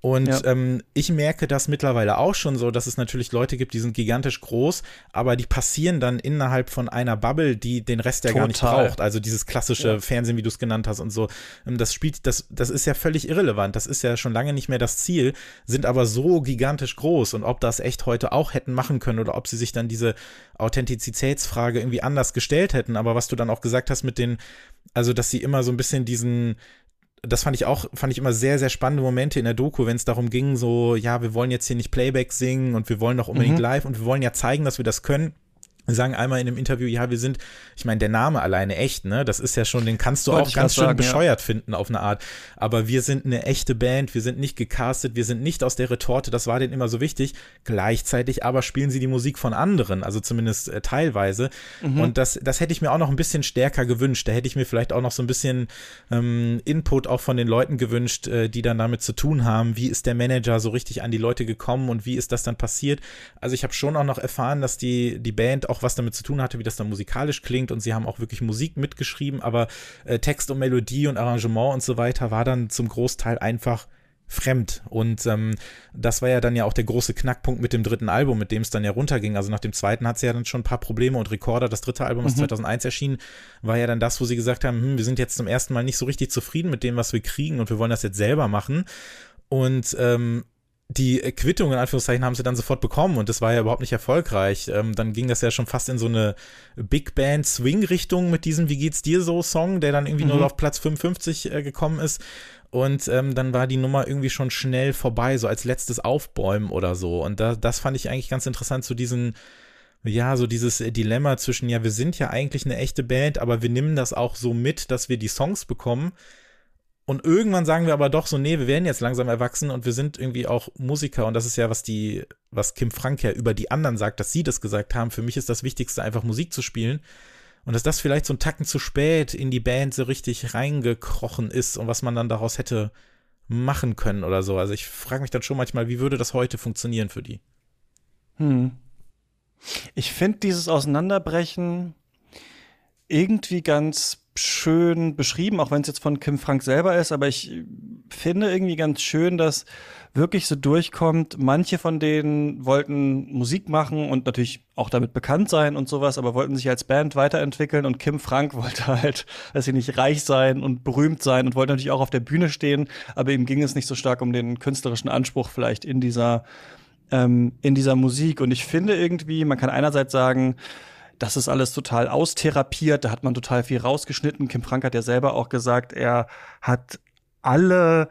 A: und ja. ähm, ich merke das mittlerweile auch schon so, dass es natürlich Leute gibt, die sind gigantisch groß, aber die passieren dann innerhalb von einer Bubble, die den Rest ja Total. gar nicht braucht. Also dieses klassische ja. Fernsehen, wie du es genannt hast und so. Ähm, das spielt, das, das ist ja völlig irrelevant. Das ist ja schon lange nicht mehr das Ziel, sind aber so gigantisch groß. Und ob das echt heute auch hätten machen können oder ob sie sich dann diese Authentizitätsfrage irgendwie anders gestellt hätten. Aber was du dann auch gesagt hast mit den, also dass sie immer so ein bisschen diesen, das fand ich auch, fand ich immer sehr, sehr spannende Momente in der Doku, wenn es darum ging, so, ja, wir wollen jetzt hier nicht Playback singen und wir wollen doch unbedingt mhm. live und wir wollen ja zeigen, dass wir das können sagen einmal in einem Interview, ja, wir sind, ich meine, der Name alleine echt, ne? Das ist ja schon, den kannst du Wollte auch ganz schön sagen, bescheuert ja. finden auf eine Art. Aber wir sind eine echte Band, wir sind nicht gecastet, wir sind nicht aus der Retorte, das war denen immer so wichtig. Gleichzeitig aber spielen sie die Musik von anderen, also zumindest äh, teilweise. Mhm. Und das, das hätte ich mir auch noch ein bisschen stärker gewünscht. Da hätte ich mir vielleicht auch noch so ein bisschen ähm, Input auch von den Leuten gewünscht, äh, die dann damit zu tun haben. Wie ist der Manager so richtig an die Leute gekommen und wie ist das dann passiert? Also ich habe schon auch noch erfahren, dass die, die Band auch was damit zu tun hatte, wie das dann musikalisch klingt und sie haben auch wirklich Musik mitgeschrieben, aber äh, Text und Melodie und Arrangement und so weiter war dann zum Großteil einfach fremd. Und ähm, das war ja dann ja auch der große Knackpunkt mit dem dritten Album, mit dem es dann ja runterging. Also nach dem zweiten hat sie ja dann schon ein paar Probleme und Recorder, das dritte Album, das mhm. 2001 erschien, war ja dann das, wo sie gesagt haben, hm, wir sind jetzt zum ersten Mal nicht so richtig zufrieden mit dem, was wir kriegen und wir wollen das jetzt selber machen. Und ähm, die Quittung in Anführungszeichen haben sie dann sofort bekommen und das war ja überhaupt nicht erfolgreich. Ähm, dann ging das ja schon fast in so eine Big Band Swing Richtung mit diesem Wie geht's dir so Song, der dann irgendwie mhm. nur auf Platz 55 äh, gekommen ist. Und ähm, dann war die Nummer irgendwie schon schnell vorbei, so als letztes Aufbäumen oder so. Und da, das fand ich eigentlich ganz interessant, so diesen, ja, so dieses Dilemma zwischen, ja, wir sind ja eigentlich eine echte Band, aber wir nehmen das auch so mit, dass wir die Songs bekommen. Und irgendwann sagen wir aber doch so, nee, wir werden jetzt langsam erwachsen und wir sind irgendwie auch Musiker. Und das ist ja, was die, was Kim Frank ja über die anderen sagt, dass sie das gesagt haben. Für mich ist das Wichtigste, einfach Musik zu spielen. Und dass das vielleicht so ein Tacken zu spät in die Band so richtig reingekrochen ist und was man dann daraus hätte machen können oder so. Also ich frage mich dann schon manchmal, wie würde das heute funktionieren für die?
B: Hm. Ich finde dieses Auseinanderbrechen irgendwie ganz schön beschrieben, auch wenn es jetzt von Kim Frank selber ist, aber ich finde irgendwie ganz schön, dass wirklich so durchkommt, manche von denen wollten Musik machen und natürlich auch damit bekannt sein und sowas, aber wollten sich als Band weiterentwickeln und Kim Frank wollte halt, dass sie nicht reich sein und berühmt sein und wollte natürlich auch auf der Bühne stehen, aber ihm ging es nicht so stark um den künstlerischen Anspruch vielleicht in dieser ähm, in dieser Musik. Und ich finde irgendwie, man kann einerseits sagen, das ist alles total austherapiert, da hat man total viel rausgeschnitten. Kim Frank hat ja selber auch gesagt, er hat alle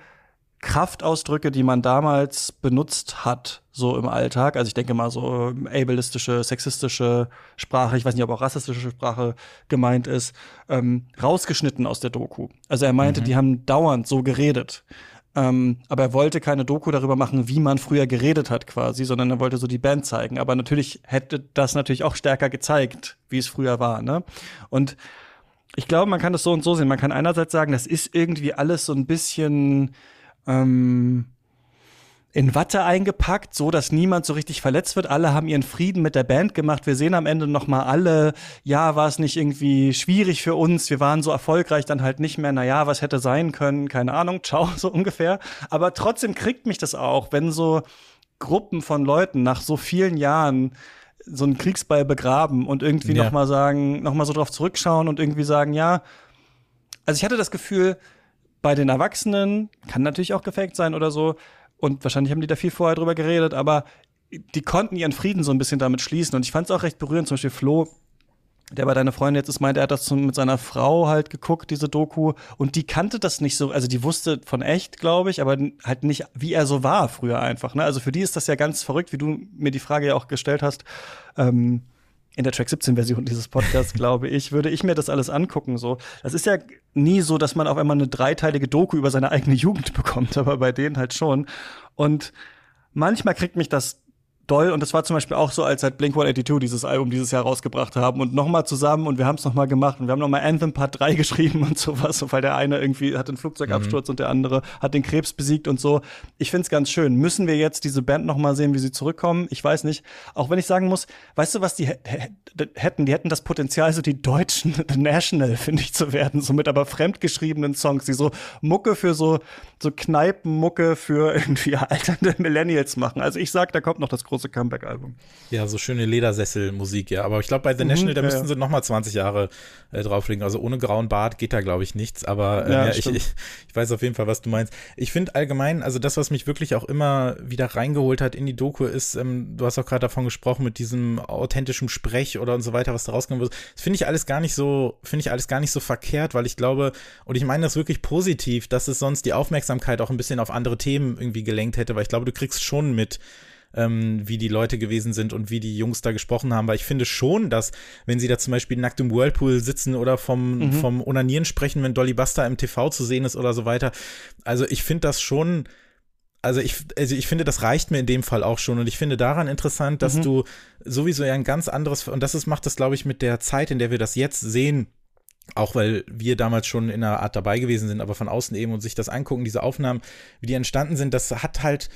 B: Kraftausdrücke, die man damals benutzt hat, so im Alltag. Also ich denke mal so ähm, ableistische, sexistische Sprache, ich weiß nicht, ob auch rassistische Sprache gemeint ist, ähm, rausgeschnitten aus der Doku. Also er meinte, mhm. die haben dauernd so geredet. Ähm, aber er wollte keine Doku darüber machen, wie man früher geredet hat quasi, sondern er wollte so die Band zeigen. Aber natürlich hätte das natürlich auch stärker gezeigt, wie es früher war. Ne? Und ich glaube, man kann das so und so sehen. Man kann einerseits sagen, das ist irgendwie alles so ein bisschen ähm, in Watte eingepackt, so dass niemand so richtig verletzt wird. Alle haben ihren Frieden mit der Band gemacht. Wir sehen am Ende noch mal alle, ja, war es nicht irgendwie schwierig für uns. Wir waren so erfolgreich, dann halt nicht mehr. Na ja, was hätte sein können? Keine Ahnung. Ciao, so ungefähr. Aber trotzdem kriegt mich das auch, wenn so Gruppen von Leuten nach so vielen Jahren so einen Kriegsball begraben und irgendwie ja. noch mal sagen, noch mal so drauf zurückschauen und irgendwie sagen, ja. Also ich hatte das Gefühl, bei den Erwachsenen kann natürlich auch gefaked sein oder so und wahrscheinlich haben die da viel vorher drüber geredet, aber die konnten ihren Frieden so ein bisschen damit schließen. Und ich fand es auch recht berührend. Zum Beispiel Flo, der bei deiner Freundin jetzt ist, meinte, er hat das mit seiner Frau halt geguckt, diese Doku. Und die kannte das nicht so, also die wusste von echt, glaube ich, aber halt nicht, wie er so war früher einfach. Ne? Also für die ist das ja ganz verrückt, wie du mir die Frage ja auch gestellt hast. Ähm, in der Track 17 Version dieses Podcasts, glaube ich, würde ich mir das alles angucken. So, das ist ja nie so, dass man auf einmal eine dreiteilige Doku über seine eigene Jugend bekommt, aber bei denen halt schon. Und manchmal kriegt mich das doll. Und das war zum Beispiel auch so, als halt Blink 182 dieses Album dieses Jahr rausgebracht haben und nochmal zusammen und wir haben es nochmal gemacht und wir haben nochmal Anthem Part 3 geschrieben und sowas, weil der eine irgendwie hat einen Flugzeugabsturz mhm. und der andere hat den Krebs besiegt und so. Ich find's ganz schön. Müssen wir jetzt diese Band nochmal sehen, wie sie zurückkommen? Ich weiß nicht. Auch wenn ich sagen muss, weißt du, was die hätten? Die hätten das Potenzial, so die deutschen The National, finde ich, zu werden, so mit aber fremdgeschriebenen Songs, die so Mucke für so, so Kneipenmucke für irgendwie alternde Millennials machen. Also ich sag, da kommt noch das große große Comeback-Album.
A: Ja, so schöne Ledersessel-Musik, ja. Aber ich glaube, bei The mhm, National, da müssten ja. sie noch mal 20 Jahre äh, drauflegen. Also ohne grauen Bart geht da, glaube ich, nichts. Aber äh, ja, ja, ich, ich, ich, weiß auf jeden Fall, was du meinst. Ich finde allgemein, also das, was mich wirklich auch immer wieder reingeholt hat in die Doku, ist, ähm, du hast auch gerade davon gesprochen, mit diesem authentischen Sprech oder und so weiter, was da rausgenommen wird. Das finde ich alles gar nicht so, finde ich alles gar nicht so verkehrt, weil ich glaube, und ich meine das wirklich positiv, dass es sonst die Aufmerksamkeit auch ein bisschen auf andere Themen irgendwie gelenkt hätte, weil ich glaube, du kriegst schon mit, ähm, wie die Leute gewesen sind und wie die Jungs da gesprochen haben, weil ich finde schon, dass, wenn sie da zum Beispiel nackt im Whirlpool sitzen oder vom, mhm. vom Onanieren sprechen, wenn Dolly Buster im TV zu sehen ist oder so weiter, also ich finde das schon, also ich, also ich finde, das reicht mir in dem Fall auch schon. Und ich finde daran interessant, dass mhm. du sowieso ja ein ganz anderes, und das ist, macht das, glaube ich, mit der Zeit, in der wir das jetzt sehen, auch weil wir damals schon in einer Art dabei gewesen sind, aber von außen eben und sich das angucken, diese Aufnahmen, wie die entstanden sind, das hat halt,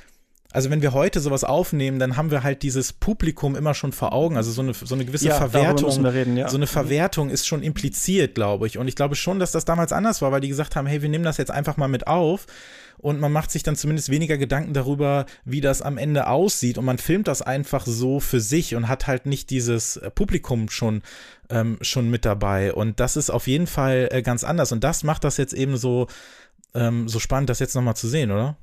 A: also wenn wir heute sowas aufnehmen, dann haben wir halt dieses Publikum immer schon vor Augen. Also so eine, so eine gewisse ja, Verwertung. Reden, ja. So eine Verwertung ist schon impliziert, glaube ich. Und ich glaube schon, dass das damals anders war, weil die gesagt haben, hey, wir nehmen das jetzt einfach mal mit auf. Und man macht sich dann zumindest weniger Gedanken darüber, wie das am Ende aussieht. Und man filmt das einfach so für sich und hat halt nicht dieses äh, Publikum schon, ähm, schon mit dabei. Und das ist auf jeden Fall äh, ganz anders. Und das macht das jetzt eben so, ähm, so spannend, das jetzt nochmal zu sehen, oder?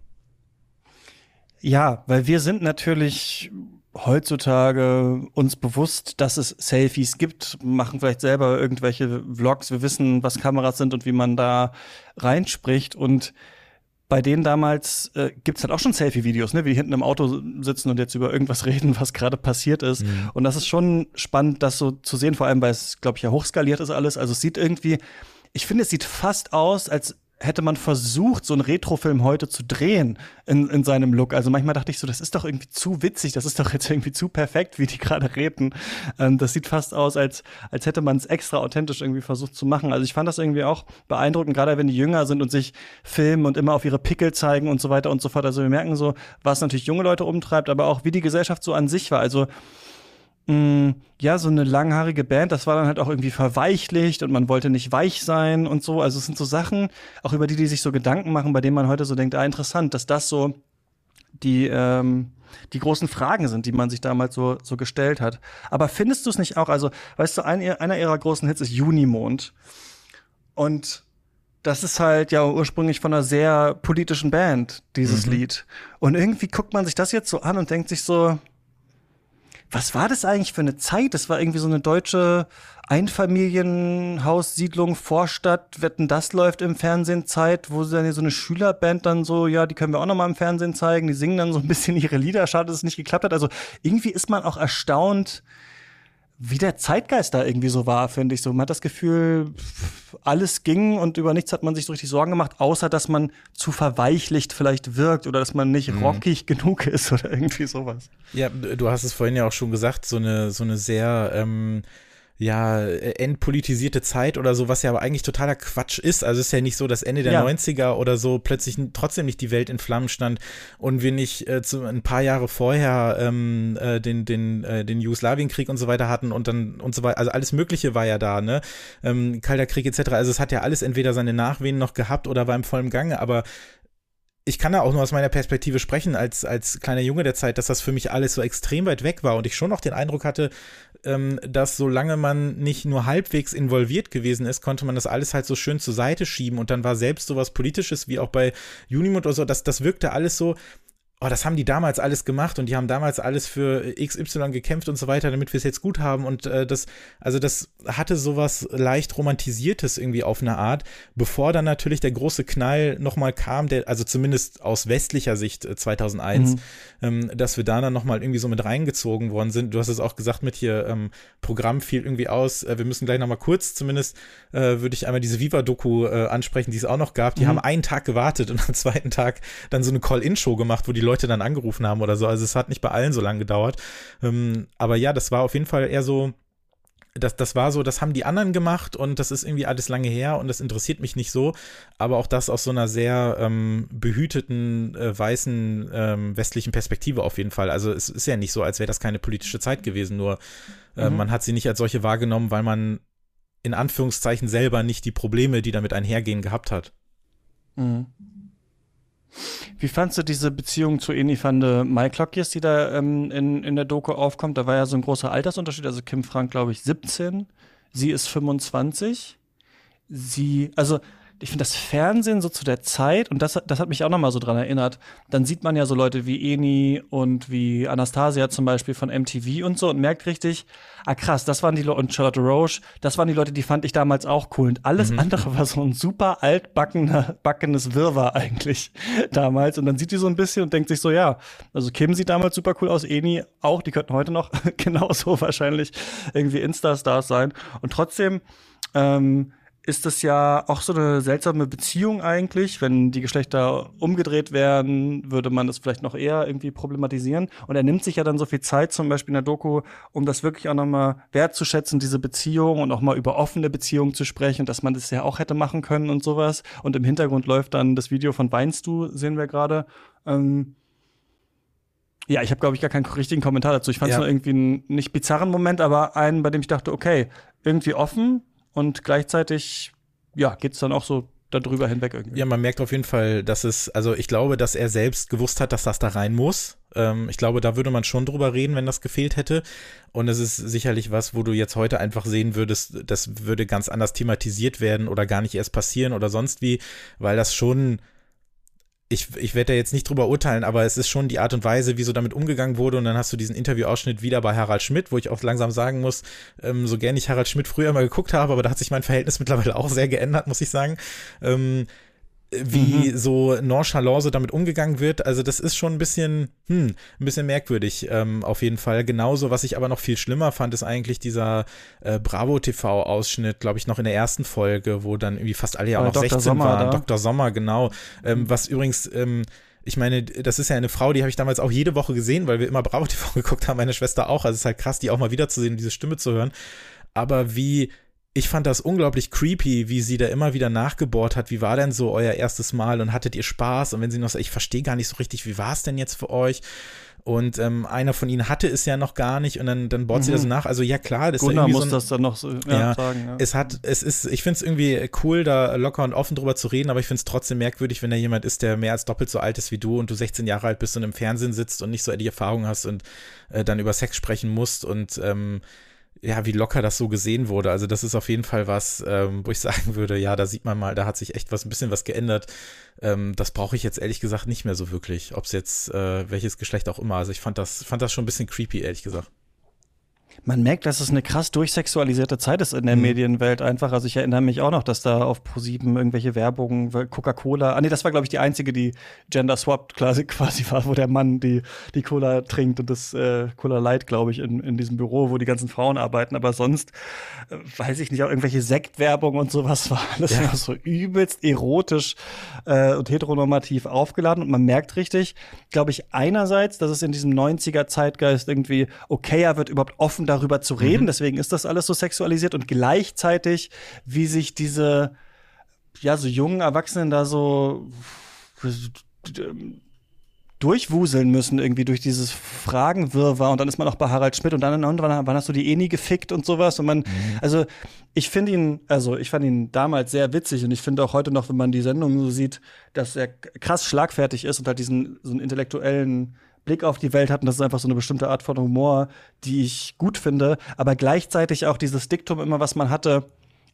B: Ja, weil wir sind natürlich heutzutage uns bewusst, dass es Selfies gibt, machen vielleicht selber irgendwelche Vlogs, wir wissen, was Kameras sind und wie man da reinspricht und bei denen damals äh, gibt halt auch schon Selfie-Videos, ne, wie die hinten im Auto sitzen und jetzt über irgendwas reden, was gerade passiert ist. Mhm. Und das ist schon spannend, das so zu sehen, vor allem, weil es, glaube ich, ja hochskaliert ist alles. Also es sieht irgendwie, ich finde, es sieht fast aus, als hätte man versucht, so einen Retrofilm heute zu drehen in, in seinem Look. Also manchmal dachte ich so, das ist doch irgendwie zu witzig, das ist doch jetzt irgendwie zu perfekt, wie die gerade reden. Ähm, das sieht fast aus, als, als hätte man es extra authentisch irgendwie versucht zu machen. Also ich fand das irgendwie auch beeindruckend, gerade wenn die jünger sind und sich filmen und immer auf ihre Pickel zeigen und so weiter und so fort. Also wir merken so, was natürlich junge Leute umtreibt, aber auch wie die Gesellschaft so an sich war. Also mh, mm, ja, so eine langhaarige Band, das war dann halt auch irgendwie verweichlicht und man wollte nicht weich sein und so. Also es sind so Sachen, auch über die die sich so Gedanken machen, bei denen man heute so denkt, ah, interessant, dass das so die, ähm, die großen Fragen sind, die man sich damals so, so gestellt hat. Aber findest du es nicht auch, also, weißt du, ein, einer ihrer großen Hits ist Junimond. Und das ist halt ja ursprünglich von einer sehr politischen Band, dieses mhm. Lied. Und irgendwie guckt man sich das jetzt so an und denkt sich so, was war das eigentlich für eine Zeit? Das war irgendwie so eine deutsche Einfamilienhaussiedlung, Vorstadt, Wetten, das läuft im Fernsehen Zeit, wo sie dann so eine Schülerband dann so, ja, die können wir auch noch mal im Fernsehen zeigen, die singen dann so ein bisschen ihre Lieder, schade, dass es nicht geklappt hat. Also irgendwie ist man auch erstaunt, wie der Zeitgeist da irgendwie so war, finde ich so. Man hat das Gefühl, alles ging und über nichts hat man sich so richtig Sorgen gemacht, außer dass man zu verweichlicht vielleicht wirkt oder dass man nicht mhm. rockig genug ist oder irgendwie sowas.
A: Ja, du hast es vorhin ja auch schon gesagt, so eine, so eine sehr ähm ja, äh, entpolitisierte Zeit oder so, was ja aber eigentlich totaler Quatsch ist. Also es ist ja nicht so, dass Ende der ja. 90er oder so plötzlich trotzdem nicht die Welt in Flammen stand und wir nicht äh, zu, ein paar Jahre vorher ähm, äh, den, den, äh, den Jugoslawienkrieg und so weiter hatten und dann und so weiter. Also alles Mögliche war ja da, ne? Ähm, Kalter Krieg etc. Also es hat ja alles entweder seine Nachwehen noch gehabt oder war im vollen Gange, aber ich kann da auch nur aus meiner Perspektive sprechen, als, als kleiner Junge der Zeit, dass das für mich alles so extrem weit weg war und ich schon noch den Eindruck hatte, ähm, dass solange man nicht nur halbwegs involviert gewesen ist, konnte man das alles halt so schön zur Seite schieben und dann war selbst sowas Politisches wie auch bei Unimund oder so, das, das wirkte alles so, oh, das haben die damals alles gemacht und die haben damals alles für XY gekämpft und so weiter, damit wir es jetzt gut haben. Und äh, das, also das hatte sowas leicht romantisiertes irgendwie auf eine Art, bevor dann natürlich der große Knall nochmal kam, der, also zumindest aus westlicher Sicht äh, 2001, mhm. ähm, dass wir da dann nochmal irgendwie so mit reingezogen worden sind. Du hast es auch gesagt mit hier, ähm, Programm fiel irgendwie aus. Äh, wir müssen gleich nochmal kurz, zumindest äh, würde ich einmal diese Viva-Doku äh, ansprechen, die es auch noch gab. Die mhm. haben einen Tag gewartet und am zweiten Tag dann so eine Call-In-Show gemacht, wo die Leute dann angerufen haben oder so. Also es hat nicht bei allen so lange gedauert. Ähm, aber ja, das war auf jeden Fall eher so, das, das war so, das haben die anderen gemacht und das ist irgendwie alles lange her und das interessiert mich nicht so. Aber auch das aus so einer sehr ähm, behüteten, äh, weißen, ähm, westlichen Perspektive auf jeden Fall. Also es ist ja nicht so, als wäre das keine politische Zeit gewesen, nur äh, mhm. man hat sie nicht als solche wahrgenommen, weil man in Anführungszeichen selber nicht die Probleme, die damit einhergehen, gehabt hat. Mhm.
B: Wie fandst du diese Beziehung zu Eni van de Maiklokjes, die da ähm, in, in der Doku aufkommt? Da war ja so ein großer Altersunterschied. Also Kim Frank, glaube ich, 17. Sie ist 25. Sie, also ich finde das Fernsehen so zu der Zeit, und das, das hat mich auch nochmal so dran erinnert, dann sieht man ja so Leute wie Eni und wie Anastasia zum Beispiel von MTV und so und merkt richtig, ah krass, das waren die Leute, und Charlotte Roche, das waren die Leute, die fand ich damals auch cool. Und alles mhm. andere war so ein super altbackenes Wirrwarr eigentlich damals. Und dann sieht die so ein bisschen und denkt sich so, ja, also Kim sieht damals super cool aus, Eni auch, die könnten heute noch genauso wahrscheinlich irgendwie Insta-Stars sein. Und trotzdem, ähm, ist das ja auch so eine seltsame Beziehung eigentlich. Wenn die Geschlechter umgedreht werden, würde man das vielleicht noch eher irgendwie problematisieren. Und er nimmt sich ja dann so viel Zeit, zum Beispiel in der Doku, um das wirklich auch nochmal wertzuschätzen, diese Beziehung und auch mal über offene Beziehungen zu sprechen, dass man das ja auch hätte machen können und sowas. Und im Hintergrund läuft dann das Video von Weinst du, sehen wir gerade. Ähm ja, ich habe, glaube ich, gar keinen richtigen Kommentar dazu. Ich fand es ja. nur irgendwie einen nicht bizarren Moment, aber einen, bei dem ich dachte, okay, irgendwie offen, und gleichzeitig, ja, geht's dann auch so darüber hinweg irgendwie.
A: Ja, man merkt auf jeden Fall, dass es, also ich glaube, dass er selbst gewusst hat, dass das da rein muss. Ähm, ich glaube, da würde man schon drüber reden, wenn das gefehlt hätte. Und es ist sicherlich was, wo du jetzt heute einfach sehen würdest, das würde ganz anders thematisiert werden oder gar nicht erst passieren oder sonst wie, weil das schon ich, ich werde da jetzt nicht drüber urteilen, aber es ist schon die Art und Weise, wie so damit umgegangen wurde. Und dann hast du diesen Interviewausschnitt wieder bei Harald Schmidt, wo ich auch langsam sagen muss, ähm, so gern ich Harald Schmidt früher mal geguckt habe, aber da hat sich mein Verhältnis mittlerweile auch sehr geändert, muss ich sagen. Ähm, wie mhm. so nonchalant so damit umgegangen wird. Also das ist schon ein bisschen, hm, ein bisschen merkwürdig ähm, auf jeden Fall. Genauso, was ich aber noch viel schlimmer fand, ist eigentlich dieser äh, Bravo TV-Ausschnitt, glaube ich, noch in der ersten Folge, wo dann irgendwie fast alle ja auch noch Dr. 16 Sommer, waren. Da. Dr. Sommer, genau. Ähm, mhm. was übrigens ähm, ich meine, das ist ja eine Frau, die habe ich damals auch jede Woche gesehen, weil wir immer Bravo TV geguckt haben, meine Schwester auch. Also es ist halt krass, die auch mal wiederzusehen, diese Stimme zu hören. Aber wie ich fand das unglaublich creepy, wie sie da immer wieder nachgebohrt hat. Wie war denn so euer erstes Mal und hattet ihr Spaß? Und wenn sie noch sagt, ich verstehe gar nicht so richtig, wie war es denn jetzt für euch? Und ähm, einer von ihnen hatte es ja noch gar nicht und dann, dann bohrt mhm. sie das nach. Also ja klar,
B: das Gunnar ist muss so ein, das dann noch so
A: ja, ja, sagen. Ja. Es hat, es ist, ich finde es irgendwie cool, da locker und offen drüber zu reden, aber ich finde es trotzdem merkwürdig, wenn da jemand ist, der mehr als doppelt so alt ist wie du und du 16 Jahre alt bist und im Fernsehen sitzt und nicht so die Erfahrung hast und äh, dann über Sex sprechen musst und ähm, ja, wie locker das so gesehen wurde. Also das ist auf jeden Fall was, ähm, wo ich sagen würde, ja, da sieht man mal, da hat sich echt was, ein bisschen was geändert. Ähm, das brauche ich jetzt ehrlich gesagt nicht mehr so wirklich, ob es jetzt äh, welches Geschlecht auch immer. Also ich fand das, fand das schon ein bisschen creepy, ehrlich gesagt
B: man merkt, dass es eine krass durchsexualisierte Zeit ist in der mhm. Medienwelt einfach. Also ich erinnere mich auch noch, dass da auf ProSieben irgendwelche Werbungen, Coca-Cola, ah nee, das war glaube ich die einzige, die gender swapped quasi, quasi war, wo der Mann die, die Cola trinkt und das äh, Cola Light, glaube ich, in, in diesem Büro, wo die ganzen Frauen arbeiten. Aber sonst, äh, weiß ich nicht, auch irgendwelche Sektwerbung und sowas war alles ja. so übelst erotisch äh, und heteronormativ aufgeladen. Und man merkt richtig, glaube ich, einerseits, dass es in diesem 90er-Zeitgeist irgendwie okayer wird, überhaupt offen darüber zu reden. Mhm. Deswegen ist das alles so sexualisiert und gleichzeitig, wie sich diese, ja, so jungen Erwachsenen da so durchwuseln müssen irgendwie durch dieses Fragenwirrwarr und dann ist man auch bei Harald Schmidt und dann wann, wann hast du die eh nie gefickt und sowas und man mhm. also ich finde ihn also ich fand ihn damals sehr witzig und ich finde auch heute noch wenn man die Sendung so sieht dass er krass schlagfertig ist und halt diesen so einen intellektuellen Blick auf die Welt hat und das ist einfach so eine bestimmte Art von Humor, die ich gut finde, aber gleichzeitig auch dieses Diktum immer, was man hatte,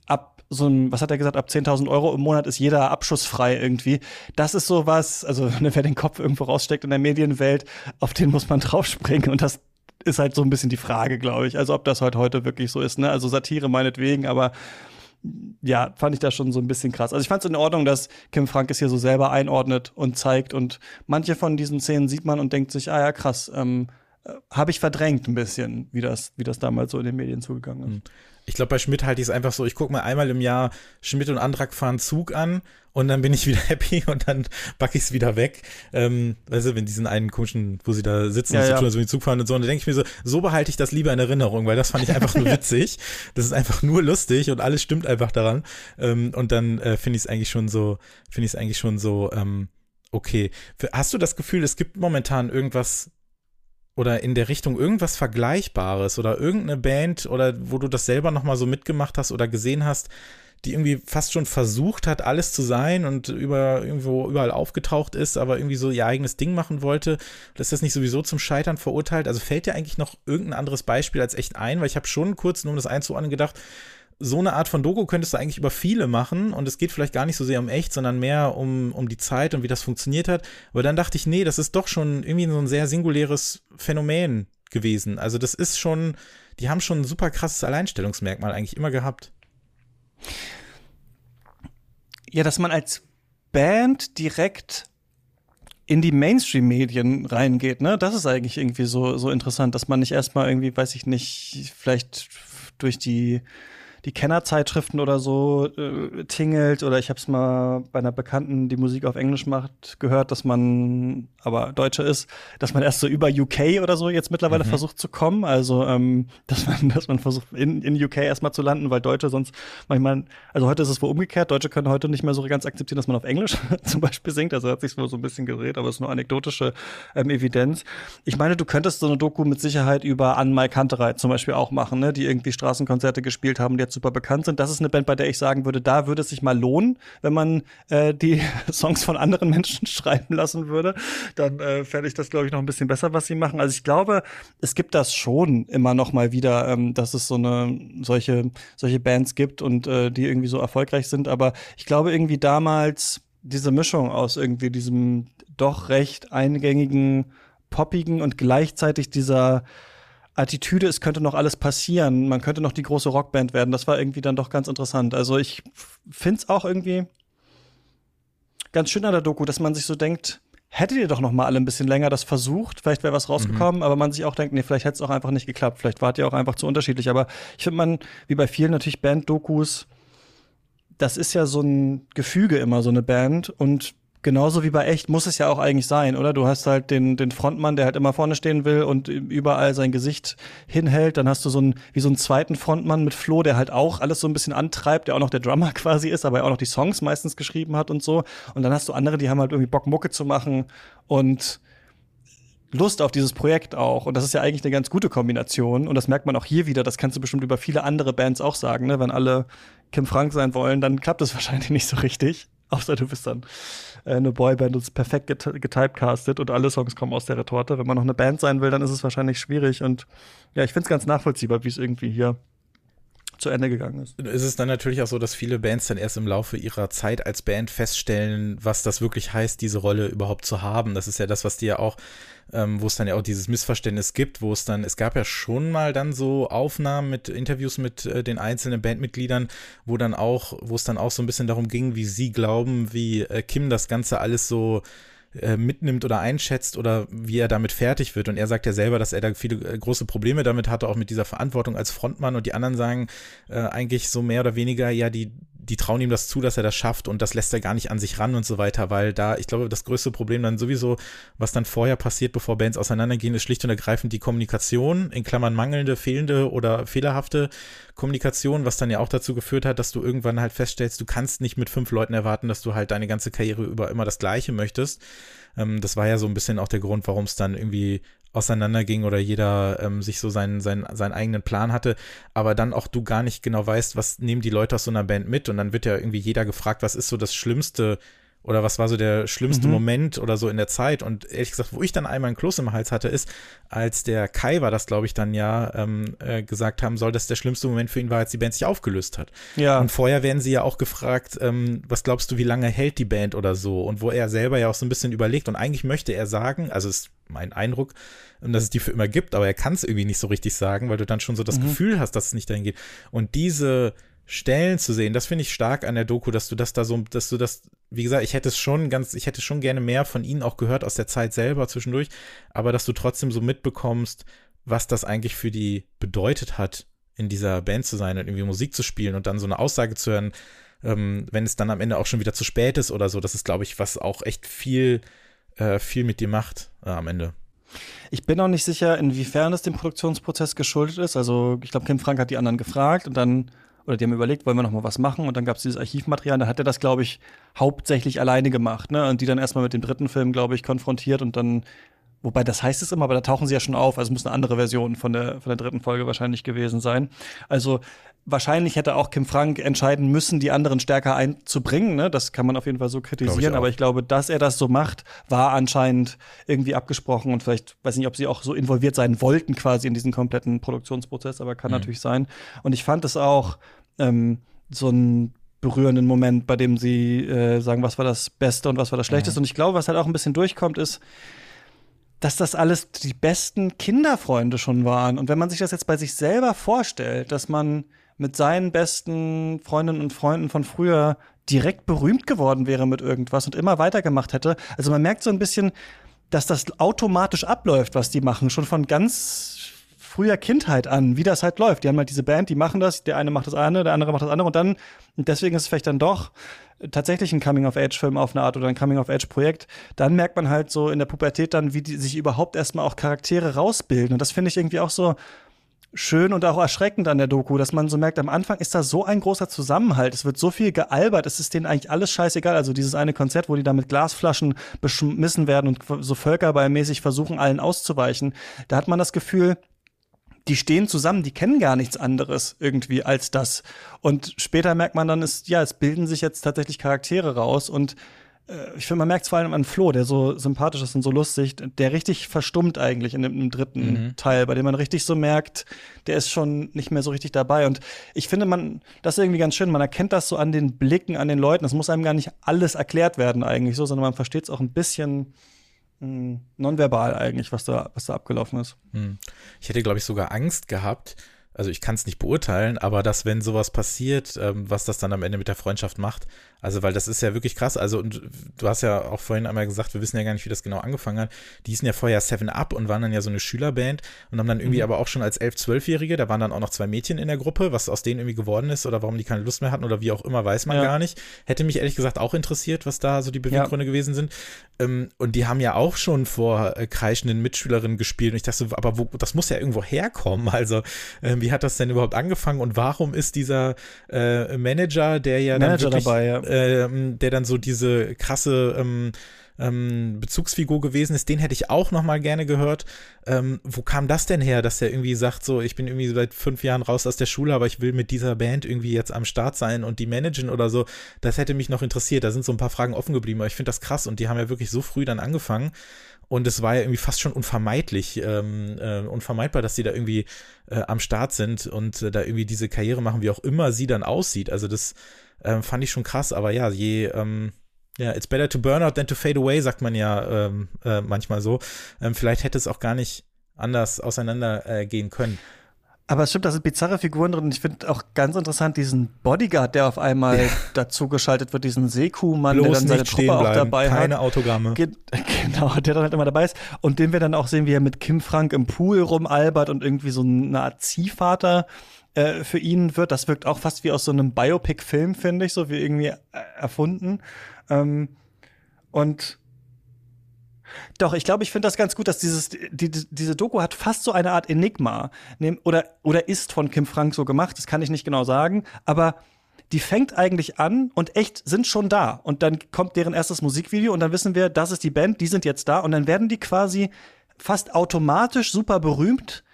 B: ab so ein, was hat er gesagt, ab 10.000 Euro im Monat ist jeder abschussfrei irgendwie. Das ist sowas, also wer den Kopf irgendwo raussteckt in der Medienwelt, auf den muss man draufspringen und das ist halt so ein bisschen die Frage, glaube ich. Also ob das halt heute wirklich so ist, ne? Also Satire meinetwegen, aber ja, fand ich das schon so ein bisschen krass. Also ich fand es in Ordnung, dass Kim Frank es hier so selber einordnet und zeigt und manche von diesen Szenen sieht man und denkt sich, ah ja, krass, ähm, äh, habe ich verdrängt ein bisschen, wie das, wie das damals so in den Medien zugegangen ist.
A: Hm. Ich glaube, bei Schmidt halte ich es einfach so, ich gucke mir einmal im Jahr Schmidt und Andrak fahren Zug an und dann bin ich wieder happy und dann backe ich es wieder weg. Ähm, weißt du, wenn diesen einen komischen, wo sie da sitzen ja, und so ja. tun, die Zug fahren und so, und dann denke ich mir so, so behalte ich das lieber in Erinnerung, weil das fand ich einfach nur witzig. Das ist einfach nur lustig und alles stimmt einfach daran. Ähm, und dann äh, finde ich es eigentlich schon so, finde ich es eigentlich schon so, ähm, okay. Hast du das Gefühl, es gibt momentan irgendwas oder in der Richtung irgendwas Vergleichbares oder irgendeine Band oder wo du das selber nochmal so mitgemacht hast oder gesehen hast, die irgendwie fast schon versucht hat, alles zu sein und über irgendwo überall aufgetaucht ist, aber irgendwie so ihr eigenes Ding machen wollte. ist das nicht sowieso zum Scheitern verurteilt? Also fällt dir eigentlich noch irgendein anderes Beispiel als echt ein? Weil ich habe schon kurz, nur um das einzuordnen, gedacht, so eine Art von Doku könntest du eigentlich über viele machen und es geht vielleicht gar nicht so sehr um echt, sondern mehr um, um die Zeit und wie das funktioniert hat. Aber dann dachte ich, nee, das ist doch schon irgendwie so ein sehr singuläres Phänomen gewesen. Also das ist schon, die haben schon ein super krasses Alleinstellungsmerkmal eigentlich immer gehabt.
B: Ja, dass man als Band direkt in die Mainstream-Medien reingeht, ne? Das ist eigentlich irgendwie so, so interessant, dass man nicht erstmal irgendwie, weiß ich nicht, vielleicht durch die die Kennerzeitschriften oder so äh, tingelt. Oder ich habe es mal bei einer Bekannten, die Musik auf Englisch macht, gehört, dass man, aber Deutsche ist, dass man erst so über UK oder so jetzt mittlerweile mhm. versucht zu kommen. Also, ähm, dass man, dass man versucht, in, in UK erstmal zu landen, weil Deutsche sonst manchmal, also heute ist es wohl umgekehrt, Deutsche können heute nicht mehr so ganz akzeptieren, dass man auf Englisch zum Beispiel singt. Also hat sich wohl so ein bisschen gedreht, aber es ist nur anekdotische ähm, Evidenz. Ich meine, du könntest so eine Doku mit Sicherheit über Anne Kantereit zum Beispiel auch machen, ne, die irgendwie Straßenkonzerte gespielt haben, die jetzt super bekannt sind. Das ist eine Band, bei der ich sagen würde, da würde es sich mal lohnen, wenn man äh, die Songs von anderen Menschen schreiben lassen würde. Dann äh, fände ich das, glaube ich, noch ein bisschen besser, was sie machen. Also ich glaube, es gibt das schon immer noch mal wieder, ähm, dass es so eine solche solche Bands gibt und äh, die irgendwie so erfolgreich sind. Aber ich glaube irgendwie damals diese Mischung aus irgendwie diesem doch recht eingängigen, poppigen und gleichzeitig dieser Attitüde, es könnte noch alles passieren, man könnte noch die große Rockband werden. Das war irgendwie dann doch ganz interessant. Also ich finde es auch irgendwie ganz schön an der Doku, dass man sich so denkt, hättet ihr doch noch mal alle ein bisschen länger das versucht, vielleicht wäre was rausgekommen, mhm. aber man sich auch denkt, nee, vielleicht hätte es auch einfach nicht geklappt, vielleicht wart ihr auch einfach zu unterschiedlich. Aber ich finde man, wie bei vielen natürlich Band-Dokus, das ist ja so ein Gefüge immer, so eine Band und genauso wie bei echt muss es ja auch eigentlich sein, oder? Du hast halt den, den Frontmann, der halt immer vorne stehen will und überall sein Gesicht hinhält. Dann hast du so einen, wie so einen zweiten Frontmann mit Flo, der halt auch alles so ein bisschen antreibt, der auch noch der Drummer quasi ist, aber auch noch die Songs meistens geschrieben hat und so. Und dann hast du andere, die haben halt irgendwie Bock, Mucke zu machen und Lust auf dieses Projekt auch. Und das ist ja eigentlich eine ganz gute Kombination. Und das merkt man auch hier wieder. Das kannst du bestimmt über viele andere Bands auch sagen. Ne? Wenn alle Kim Frank sein wollen, dann klappt das wahrscheinlich nicht so richtig. Außer du bist dann eine Boyband ist perfekt get getypecastet und alle Songs kommen aus der Retorte. Wenn man noch eine Band sein will, dann ist es wahrscheinlich schwierig. Und ja, ich finde es ganz nachvollziehbar, wie es irgendwie hier zu Ende gegangen ist.
A: Ist es dann natürlich auch so, dass viele Bands dann erst im Laufe ihrer Zeit als Band feststellen, was das wirklich heißt, diese Rolle überhaupt zu haben. Das ist ja das, was dir ja auch ähm, wo es dann ja auch dieses Missverständnis gibt, wo es dann, es gab ja schon mal dann so Aufnahmen mit Interviews mit äh, den einzelnen Bandmitgliedern, wo dann auch, wo es dann auch so ein bisschen darum ging, wie sie glauben, wie äh, Kim das Ganze alles so äh, mitnimmt oder einschätzt oder wie er damit fertig wird. Und er sagt ja selber, dass er da viele äh, große Probleme damit hatte, auch mit dieser Verantwortung als Frontmann. Und die anderen sagen äh, eigentlich so mehr oder weniger, ja, die, die trauen ihm das zu, dass er das schafft und das lässt er gar nicht an sich ran und so weiter, weil da, ich glaube, das größte Problem dann sowieso, was dann vorher passiert, bevor Bands auseinandergehen, ist schlicht und ergreifend die Kommunikation, in Klammern mangelnde, fehlende oder fehlerhafte Kommunikation, was dann ja auch dazu geführt hat, dass du irgendwann halt feststellst, du kannst nicht mit fünf Leuten erwarten, dass du halt deine ganze Karriere über immer das Gleiche möchtest. Ähm, das war ja so ein bisschen auch der Grund, warum es dann irgendwie auseinanderging oder jeder ähm, sich so seinen, seinen, seinen eigenen Plan hatte, aber dann auch du gar nicht genau weißt, was nehmen die Leute aus so einer Band mit? Und dann wird ja irgendwie jeder gefragt, was ist so das Schlimmste oder was war so der schlimmste mhm. Moment oder so in der Zeit. Und ehrlich gesagt, wo ich dann einmal ein Kloß im Hals hatte, ist, als der Kai war das, glaube ich, dann ja ähm, äh, gesagt haben soll, dass der schlimmste Moment für ihn war, als die Band sich aufgelöst hat. Ja. Und vorher werden sie ja auch gefragt, ähm, was glaubst du, wie lange hält die Band oder so? Und wo er selber ja auch so ein bisschen überlegt. Und eigentlich möchte er sagen, also ist mein Eindruck, dass es die für immer gibt, aber er kann es irgendwie nicht so richtig sagen, weil du dann schon so das mhm. Gefühl hast, dass es nicht dahin geht. Und diese Stellen zu sehen. Das finde ich stark an der Doku, dass du das da so, dass du das, wie gesagt, ich hätte es schon ganz, ich hätte schon gerne mehr von ihnen auch gehört aus der Zeit selber zwischendurch, aber dass du trotzdem so mitbekommst, was das eigentlich für die bedeutet hat, in dieser Band zu sein und irgendwie Musik zu spielen und dann so eine Aussage zu hören, ähm, wenn es dann am Ende auch schon wieder zu spät ist oder so. Das ist, glaube ich, was auch echt viel, äh, viel mit dir macht äh, am Ende.
B: Ich bin auch nicht sicher, inwiefern es dem Produktionsprozess geschuldet ist. Also ich glaube, Kim Frank hat die anderen gefragt und dann oder die haben überlegt, wollen wir noch mal was machen und dann gab es dieses Archivmaterial, da hat er das, glaube ich, hauptsächlich alleine gemacht, ne? Und die dann erstmal mit dem dritten Film, glaube ich, konfrontiert und dann Wobei das heißt es immer, aber da tauchen sie ja schon auf. Also muss eine andere Version von der, von der dritten Folge wahrscheinlich gewesen sein. Also wahrscheinlich hätte auch Kim Frank entscheiden müssen, die anderen stärker einzubringen. Ne? Das kann man auf jeden Fall so kritisieren. Ich aber ich glaube, dass er das so macht, war anscheinend irgendwie abgesprochen und vielleicht, weiß nicht, ob sie auch so involviert sein wollten quasi in diesen kompletten Produktionsprozess, aber kann mhm. natürlich sein. Und ich fand es auch ähm, so ein berührenden Moment, bei dem sie äh, sagen, was war das Beste und was war das Schlechteste. Mhm. Und ich glaube, was halt auch ein bisschen durchkommt, ist, dass das alles die besten Kinderfreunde schon waren. Und wenn man sich das jetzt bei sich selber vorstellt, dass man mit seinen besten Freundinnen und Freunden von früher direkt berühmt geworden wäre mit irgendwas und immer weitergemacht hätte. Also man merkt so ein bisschen, dass das automatisch abläuft, was die machen, schon von ganz früher Kindheit an, wie das halt läuft. Die haben halt diese Band, die machen das, der eine macht das eine, der andere macht das andere und dann, und deswegen ist es vielleicht dann doch tatsächlich ein Coming-of-Age-Film auf eine Art oder ein Coming-of-Age-Projekt, dann merkt man halt so in der Pubertät dann, wie die sich überhaupt erstmal auch Charaktere rausbilden. Und das finde ich irgendwie auch so schön und auch erschreckend an der Doku, dass man so merkt, am Anfang ist da so ein großer Zusammenhalt. Es wird so viel gealbert, es ist denen eigentlich alles scheißegal. Also dieses eine Konzert, wo die da mit Glasflaschen beschmissen werden und so völkerballmäßig versuchen, allen auszuweichen. Da hat man das Gefühl, die stehen zusammen, die kennen gar nichts anderes irgendwie als das. Und später merkt man dann, ist, ja, es bilden sich jetzt tatsächlich Charaktere raus und äh, ich finde, man merkt es vor allem an Flo, der so sympathisch ist und so lustig, der richtig verstummt eigentlich in dem, dritten mhm. Teil, bei dem man richtig so merkt, der ist schon nicht mehr so richtig dabei. Und ich finde, man, das ist irgendwie ganz schön, man erkennt das so an den Blicken, an den Leuten. Es muss einem gar nicht alles erklärt werden eigentlich so, sondern man versteht es auch ein bisschen hm, nonverbal eigentlich, was da, was da abgelaufen ist. Hm.
A: Ich hätte, glaube ich, sogar Angst gehabt, also ich kann es nicht beurteilen, aber dass, wenn sowas passiert, ähm, was das dann am Ende mit der Freundschaft macht, also, weil das ist ja wirklich krass. Also, und du hast ja auch vorhin einmal gesagt, wir wissen ja gar nicht, wie das genau angefangen hat. Die hießen ja vorher Seven Up und waren dann ja so eine Schülerband und haben dann irgendwie mhm. aber auch schon als elf, zwölfjährige, da waren dann auch noch zwei Mädchen in der Gruppe, was aus denen irgendwie geworden ist oder warum die keine Lust mehr hatten oder wie auch immer, weiß man ja. gar nicht. Hätte mich ehrlich gesagt auch interessiert, was da so die Beweggründe ja. gewesen sind. Ähm, und die haben ja auch schon vor äh, kreischenden Mitschülerinnen gespielt und ich dachte, aber wo, das muss ja irgendwo herkommen. Also, äh, wie hat das denn überhaupt angefangen und warum ist dieser äh, Manager, der ja
B: Manager wirklich, dabei, ja
A: ähm, der dann so diese krasse ähm, ähm, Bezugsfigur gewesen ist, den hätte ich auch noch mal gerne gehört. Ähm, wo kam das denn her, dass er irgendwie sagt, so, ich bin irgendwie seit fünf Jahren raus aus der Schule, aber ich will mit dieser Band irgendwie jetzt am Start sein und die managen oder so. Das hätte mich noch interessiert. Da sind so ein paar Fragen offen geblieben, aber ich finde das krass und die haben ja wirklich so früh dann angefangen. Und es war ja irgendwie fast schon unvermeidlich, ähm, äh, unvermeidbar, dass sie da irgendwie äh, am Start sind und äh, da irgendwie diese Karriere machen, wie auch immer sie dann aussieht. Also das ähm, fand ich schon krass, aber ja, je, ähm, ja, it's better to burn out than to fade away, sagt man ja ähm, äh, manchmal so. Ähm, vielleicht hätte es auch gar nicht anders auseinandergehen äh, können.
B: Aber es stimmt, da sind bizarre Figuren drin. Ich finde auch ganz interessant diesen Bodyguard, der auf einmal ja. dazu geschaltet wird, diesen Seekuh-Mann, der dann seine Truppe auch dabei
A: Keine hat. Keine Autogramme.
B: Ge genau, der dann halt immer dabei ist. Und den wir dann auch sehen, wie er mit Kim Frank im Pool rumalbert und irgendwie so eine Art Ziehvater äh, für ihn wird. Das wirkt auch fast wie aus so einem Biopic-Film, finde ich, so wie irgendwie äh, erfunden. Ähm, und doch, ich glaube, ich finde das ganz gut, dass dieses, die, diese Doku hat fast so eine Art Enigma. Oder, oder ist von Kim Frank so gemacht, das kann ich nicht genau sagen. Aber die fängt eigentlich an und echt sind schon da. Und dann kommt deren erstes Musikvideo und dann wissen wir, das ist die Band, die sind jetzt da. Und dann werden die quasi fast automatisch super berühmt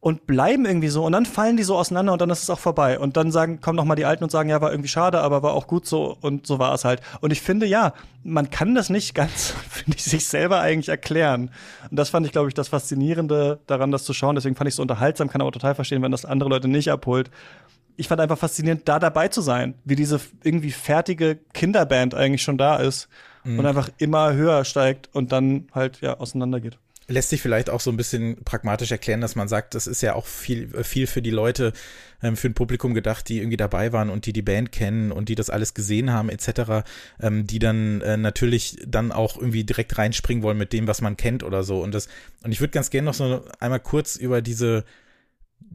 B: und bleiben irgendwie so. Und dann fallen die so auseinander und dann ist es auch vorbei. Und dann sagen kommen noch mal die alten und sagen ja war irgendwie schade aber war auch gut so. Und so war es halt. Und ich finde ja man kann das nicht ganz finde ich sich selber eigentlich erklären. Und das fand ich glaube ich das faszinierende daran das zu schauen. Deswegen fand ich so unterhaltsam kann aber total verstehen wenn das andere Leute nicht abholt. Ich fand einfach faszinierend da dabei zu sein wie diese irgendwie fertige Kinderband eigentlich schon da ist mhm. und einfach immer höher steigt und dann halt ja auseinandergeht
A: lässt sich vielleicht auch so ein bisschen pragmatisch erklären, dass man sagt, das ist ja auch viel, viel für die Leute, ähm, für ein Publikum gedacht, die irgendwie dabei waren und die die Band kennen und die das alles gesehen haben, etc., ähm, die dann äh, natürlich dann auch irgendwie direkt reinspringen wollen mit dem, was man kennt oder so. Und das, und ich würde ganz gerne noch so einmal kurz über diese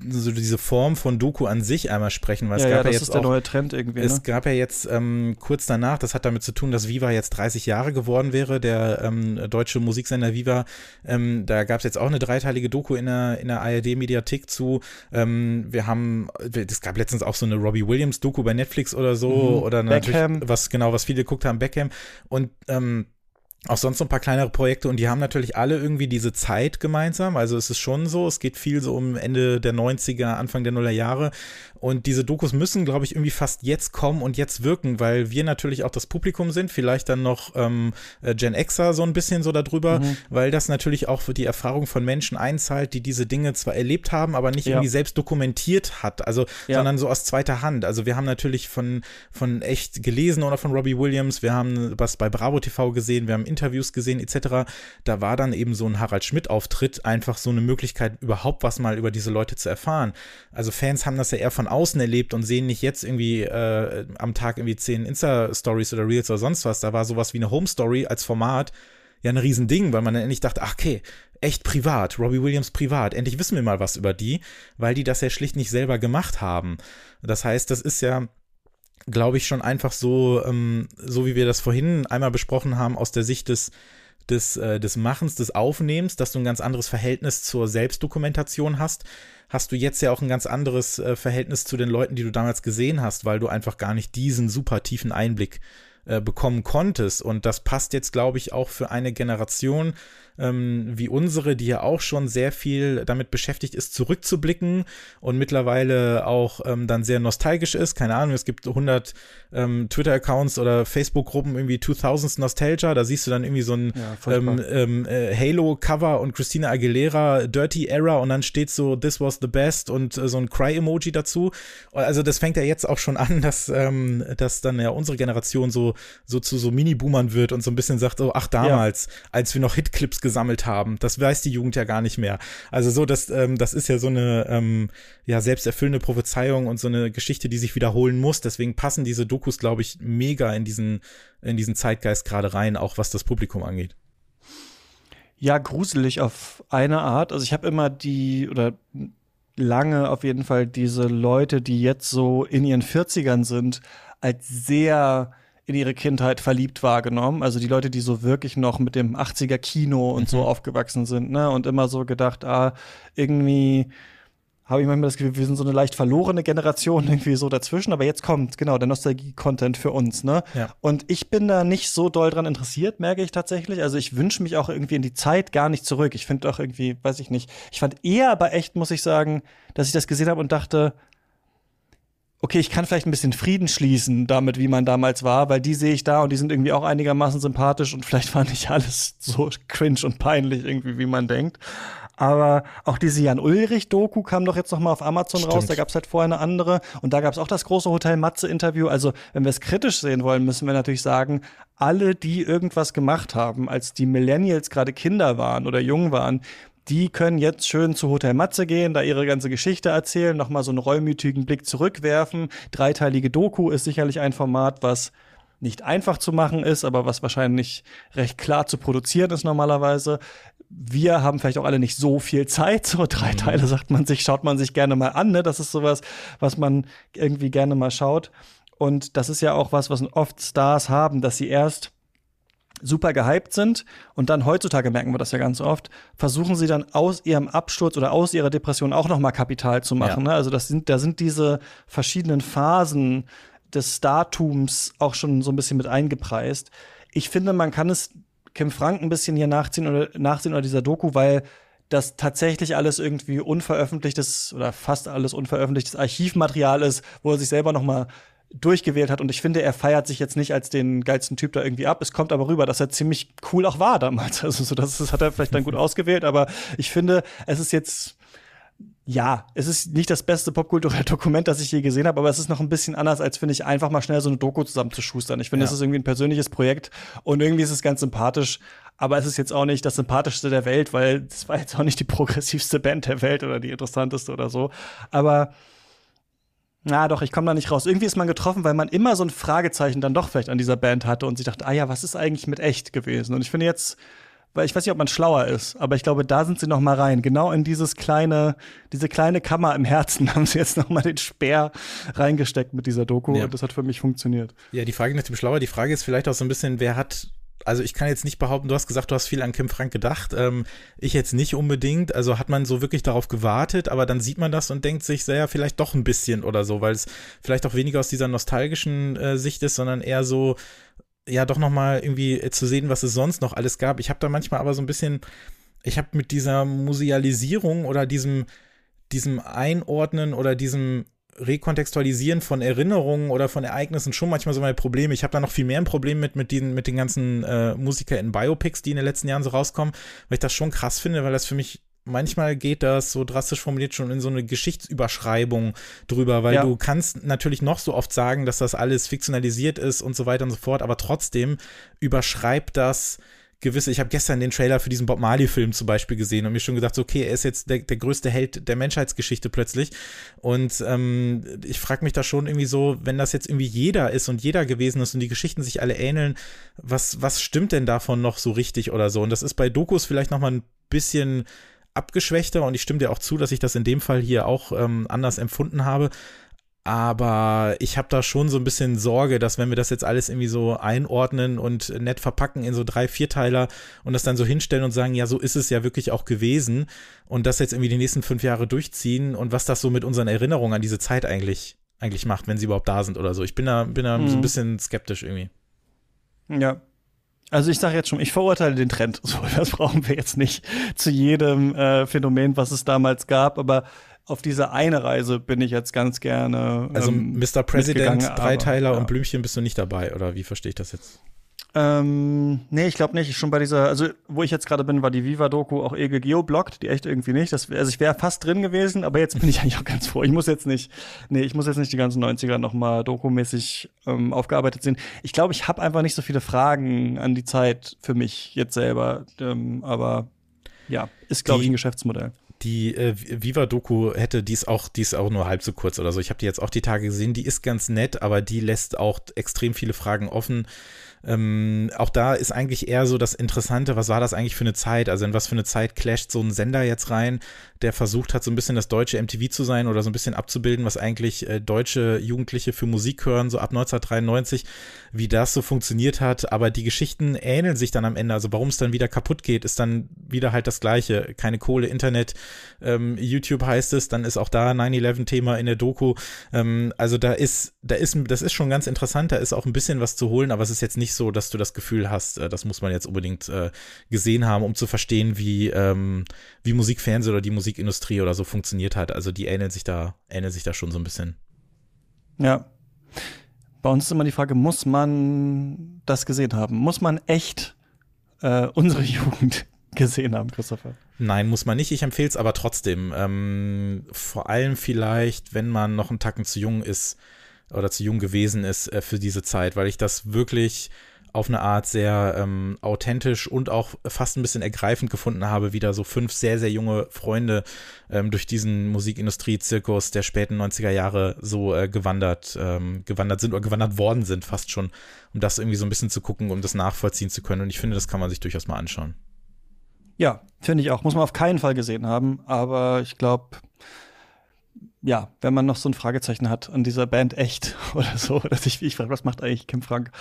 A: so diese Form von Doku an sich einmal sprechen, weil
B: ja,
A: es gab
B: ja, das
A: ja jetzt
B: ist der
A: auch,
B: neue Trend irgendwie. Ne?
A: Es gab ja jetzt ähm, kurz danach, das hat damit zu tun, dass Viva jetzt 30 Jahre geworden wäre, der ähm, deutsche Musiksender Viva. Ähm, da gab es jetzt auch eine dreiteilige Doku in der, in der ARD-Mediathek zu. Ähm, wir haben, es gab letztens auch so eine Robbie Williams-Doku bei Netflix oder so, mhm. oder
B: Beckham.
A: natürlich, was genau, was viele geguckt haben, Beckham. Und ähm, auch sonst so ein paar kleinere Projekte und die haben natürlich alle irgendwie diese Zeit gemeinsam. Also es ist schon so, es geht viel so um Ende der 90er, Anfang der Nuller Jahre und diese Dokus müssen, glaube ich, irgendwie fast jetzt kommen und jetzt wirken, weil wir natürlich auch das Publikum sind, vielleicht dann noch ähm, äh, Gen Xer so ein bisschen so darüber, mhm. weil das natürlich auch für die Erfahrung von Menschen einzahlt, die diese Dinge zwar erlebt haben, aber nicht ja. irgendwie selbst dokumentiert hat, also ja. sondern so aus zweiter Hand. Also wir haben natürlich von, von echt gelesen oder von Robbie Williams, wir haben was bei Bravo TV gesehen, wir haben Interviews gesehen etc. Da war dann eben so ein Harald Schmidt-Auftritt einfach so eine Möglichkeit, überhaupt was mal über diese Leute zu erfahren. Also Fans haben das ja eher von außen erlebt und sehen nicht jetzt irgendwie äh, am Tag irgendwie zehn Insta-Stories oder Reels oder sonst was. Da war sowas wie eine Home-Story als Format ja ein Riesending, weil man dann endlich dachte, ach okay, echt privat, Robbie Williams privat, endlich wissen wir mal was über die, weil die das ja schlicht nicht selber gemacht haben. Das heißt, das ist ja glaube ich, schon einfach so, ähm, so wie wir das vorhin einmal besprochen haben, aus der Sicht des, des, äh, des Machens, des Aufnehmens, dass du ein ganz anderes Verhältnis zur Selbstdokumentation hast, hast du jetzt ja auch ein ganz anderes äh, Verhältnis zu den Leuten, die du damals gesehen hast, weil du einfach gar nicht diesen super tiefen Einblick äh, bekommen konntest. Und das passt jetzt, glaube ich, auch für eine Generation, ähm, wie unsere, die ja auch schon sehr viel damit beschäftigt ist, zurückzublicken und mittlerweile auch ähm, dann sehr nostalgisch ist. Keine Ahnung, es gibt 100 ähm, Twitter-Accounts oder Facebook-Gruppen irgendwie 2000s Nostalgia. Da siehst du dann irgendwie so ein ja, ähm, ähm, äh, Halo-Cover und Christina Aguilera Dirty Era und dann steht so This was the best und äh, so ein Cry-Emoji dazu. Also das fängt ja jetzt auch schon an, dass, ähm, dass dann ja unsere Generation so, so zu so Mini-Boomern wird und so ein bisschen sagt, oh, ach damals, ja. als wir noch Hitclips gesammelt haben. Das weiß die Jugend ja gar nicht mehr. Also so, das, ähm, das ist ja so eine ähm, ja selbsterfüllende Prophezeiung und so eine Geschichte, die sich wiederholen muss. Deswegen passen diese Dokus, glaube ich, mega in diesen in diesen Zeitgeist gerade rein, auch was das Publikum angeht.
B: Ja, gruselig auf eine Art. Also ich habe immer die oder lange auf jeden Fall diese Leute, die jetzt so in ihren 40ern sind, als sehr in ihre Kindheit verliebt wahrgenommen. Also die Leute, die so wirklich noch mit dem 80er Kino und mhm. so aufgewachsen sind, ne? Und immer so gedacht, ah, irgendwie habe ich manchmal das Gefühl, wir sind so eine leicht verlorene Generation irgendwie so dazwischen, aber jetzt kommt genau der Nostalgie-Content für uns, ne? Ja. Und ich bin da nicht so doll dran interessiert, merke ich tatsächlich. Also ich wünsche mich auch irgendwie in die Zeit gar nicht zurück. Ich finde auch irgendwie, weiß ich nicht. Ich fand eher aber echt, muss ich sagen, dass ich das gesehen habe und dachte, okay, ich kann vielleicht ein bisschen Frieden schließen damit, wie man damals war, weil die sehe ich da und die sind irgendwie auch einigermaßen sympathisch und vielleicht war nicht alles so cringe und peinlich irgendwie, wie man denkt. Aber auch diese Jan Ulrich-Doku kam doch jetzt noch mal auf Amazon Stimmt. raus. Da gab es halt vorher eine andere. Und da gab es auch das große Hotel Matze-Interview. Also, wenn wir es kritisch sehen wollen, müssen wir natürlich sagen, alle, die irgendwas gemacht haben, als die Millennials gerade Kinder waren oder jung waren, die können jetzt schön zu Hotel Matze gehen, da ihre ganze Geschichte erzählen, nochmal so einen reumütigen Blick zurückwerfen. Dreiteilige Doku ist sicherlich ein Format, was nicht einfach zu machen ist, aber was wahrscheinlich recht klar zu produzieren ist normalerweise. Wir haben vielleicht auch alle nicht so viel Zeit. So drei mhm. Teile sagt man sich, schaut man sich gerne mal an. Ne? Das ist sowas, was man irgendwie gerne mal schaut. Und das ist ja auch was, was oft Stars haben, dass sie erst super gehypt sind und dann heutzutage merken wir das ja ganz oft, versuchen sie dann aus ihrem Absturz oder aus ihrer Depression auch noch mal Kapital zu machen. Ja. Ne? Also das sind, da sind diese verschiedenen Phasen des Startums auch schon so ein bisschen mit eingepreist. Ich finde, man kann es Kim Frank ein bisschen hier nachziehen oder nachsehen oder dieser Doku, weil dass tatsächlich alles irgendwie unveröffentlichtes oder fast alles unveröffentlichtes Archivmaterial ist, wo er sich selber noch mal durchgewählt hat. Und ich finde, er feiert sich jetzt nicht als den geilsten Typ da irgendwie ab. Es kommt aber rüber, dass er ziemlich cool auch war damals. Also so, das, das hat er vielleicht dann gut ausgewählt. Aber ich finde, es ist jetzt ja, es ist nicht das beste popkulturelle Dokument, das ich je gesehen habe, aber es ist noch ein bisschen anders, als finde ich, einfach mal schnell so eine Doku zusammenzuschustern. Ich finde, es ist irgendwie ein persönliches Projekt und irgendwie ist es ganz sympathisch, aber es ist jetzt auch nicht das sympathischste der Welt, weil es war jetzt auch nicht die progressivste Band der Welt oder die interessanteste oder so. Aber na doch, ich komme da nicht raus. Irgendwie ist man getroffen, weil man immer so ein Fragezeichen dann doch vielleicht an dieser Band hatte und sich dachte, ah ja, was ist eigentlich mit echt gewesen? Und ich finde jetzt, weil ich weiß nicht, ob man schlauer ist, aber ich glaube, da sind sie noch mal rein. Genau in dieses kleine, diese kleine Kammer im Herzen haben sie jetzt noch mal den Speer reingesteckt mit dieser Doku ja. und das hat für mich funktioniert.
A: Ja, die Frage nach dem Schlauer, die Frage ist vielleicht auch so ein bisschen, wer hat also ich kann jetzt nicht behaupten, du hast gesagt, du hast viel an Kim Frank gedacht. Ähm, ich jetzt nicht unbedingt. Also hat man so wirklich darauf gewartet, aber dann sieht man das und denkt sich, sehr vielleicht doch ein bisschen oder so, weil es vielleicht auch weniger aus dieser nostalgischen äh, Sicht ist, sondern eher so, ja doch noch mal irgendwie äh, zu sehen, was es sonst noch alles gab. Ich habe da manchmal aber so ein bisschen, ich habe mit dieser Musealisierung oder diesem, diesem Einordnen oder diesem Rekontextualisieren von Erinnerungen oder von Ereignissen schon manchmal so meine Probleme. Ich habe da noch viel mehr ein Problem mit, mit, den, mit den ganzen äh, Musiker in Biopics, die in den letzten Jahren so rauskommen, weil ich das schon krass finde, weil das für mich manchmal geht das so drastisch formuliert schon in so eine Geschichtsüberschreibung drüber, weil ja. du kannst natürlich noch so oft sagen, dass das alles fiktionalisiert ist und so weiter und so fort, aber trotzdem überschreibt das gewisse, ich habe gestern den Trailer für diesen Bob Marley-Film zum Beispiel gesehen und mir schon gedacht, okay, er ist jetzt der, der größte Held der Menschheitsgeschichte plötzlich. Und ähm, ich frage mich da schon irgendwie so, wenn das jetzt irgendwie jeder ist und jeder gewesen ist und die Geschichten sich alle ähneln, was, was stimmt denn davon noch so richtig oder so? Und das ist bei Dokus vielleicht noch mal ein bisschen abgeschwächter und ich stimme dir auch zu, dass ich das in dem Fall hier auch ähm, anders empfunden habe. Aber ich habe da schon so ein bisschen Sorge, dass wenn wir das jetzt alles irgendwie so einordnen und nett verpacken in so drei, Vierteiler und das dann so hinstellen und sagen, ja, so ist es ja wirklich auch gewesen und das jetzt irgendwie die nächsten fünf Jahre durchziehen und was das so mit unseren Erinnerungen an diese Zeit eigentlich, eigentlich macht, wenn sie überhaupt da sind oder so. Ich bin da, bin da mhm. so ein mhm. bisschen skeptisch irgendwie.
B: Ja, also ich sage jetzt schon, ich verurteile den Trend. So, das brauchen wir jetzt nicht zu jedem äh, Phänomen, was es damals gab. Aber auf diese eine Reise bin ich jetzt ganz gerne.
A: Also ähm, Mr. President, Dreiteiler aber, ja. und Blümchen bist du nicht dabei, oder wie verstehe ich das jetzt?
B: Ähm, nee, ich glaube nicht. Schon bei dieser, also wo ich jetzt gerade bin, war die Viva-Doku auch eh geoblockt, die echt irgendwie nicht. Das, also ich wäre fast drin gewesen, aber jetzt bin ich eigentlich auch ganz froh. Ich muss jetzt nicht, nee, ich muss jetzt nicht die ganzen 90er nochmal dokumäßig ähm, aufgearbeitet sehen. Ich glaube, ich habe einfach nicht so viele Fragen an die Zeit für mich jetzt selber. Ähm, aber ja, ist, glaube ich, ein Geschäftsmodell
A: die äh, Viva-Doku hätte, die ist auch, die ist auch nur halb so kurz oder so. Ich habe die jetzt auch die Tage gesehen, die ist ganz nett, aber die lässt auch extrem viele Fragen offen. Ähm, auch da ist eigentlich eher so das Interessante, was war das eigentlich für eine Zeit? Also in was für eine Zeit clasht so ein Sender jetzt rein, der versucht hat, so ein bisschen das deutsche MTV zu sein oder so ein bisschen abzubilden, was eigentlich äh, deutsche Jugendliche für Musik hören, so ab 1993, wie das so funktioniert hat. Aber die Geschichten ähneln sich dann am Ende. Also warum es dann wieder kaputt geht, ist dann wieder halt das Gleiche. Keine Kohle, Internet, ähm, YouTube heißt es, dann ist auch da 9-11-Thema in der Doku. Ähm, also da ist, da ist, das ist schon ganz interessant, da ist auch ein bisschen was zu holen, aber es ist jetzt nicht so, dass du das Gefühl hast, äh, das muss man jetzt unbedingt äh, gesehen haben, um zu verstehen, wie, ähm, wie Musikfernsehen oder die Musikindustrie oder so funktioniert hat. Also die ähneln sich da, ähneln sich da schon so ein bisschen.
B: Ja. Bei uns ist immer die Frage, muss man das gesehen haben? Muss man echt äh, unsere Jugend gesehen haben, Christopher?
A: Nein, muss man nicht. Ich empfehle es aber trotzdem. Ähm, vor allem vielleicht, wenn man noch einen Tacken zu jung ist, oder zu jung gewesen ist äh, für diese Zeit, weil ich das wirklich auf eine Art sehr ähm, authentisch und auch fast ein bisschen ergreifend gefunden habe, wieder so fünf sehr, sehr junge Freunde ähm, durch diesen Musikindustrie-Zirkus der späten 90er Jahre so äh, gewandert, ähm, gewandert sind oder gewandert worden sind, fast schon, um das irgendwie so ein bisschen zu gucken, um das nachvollziehen zu können. Und ich finde, das kann man sich durchaus mal anschauen.
B: Ja, finde ich auch. Muss man auf keinen Fall gesehen haben, aber ich glaube, ja, wenn man noch so ein Fragezeichen hat an dieser Band echt oder so, dass ich, ich frage, was macht eigentlich Kim Frank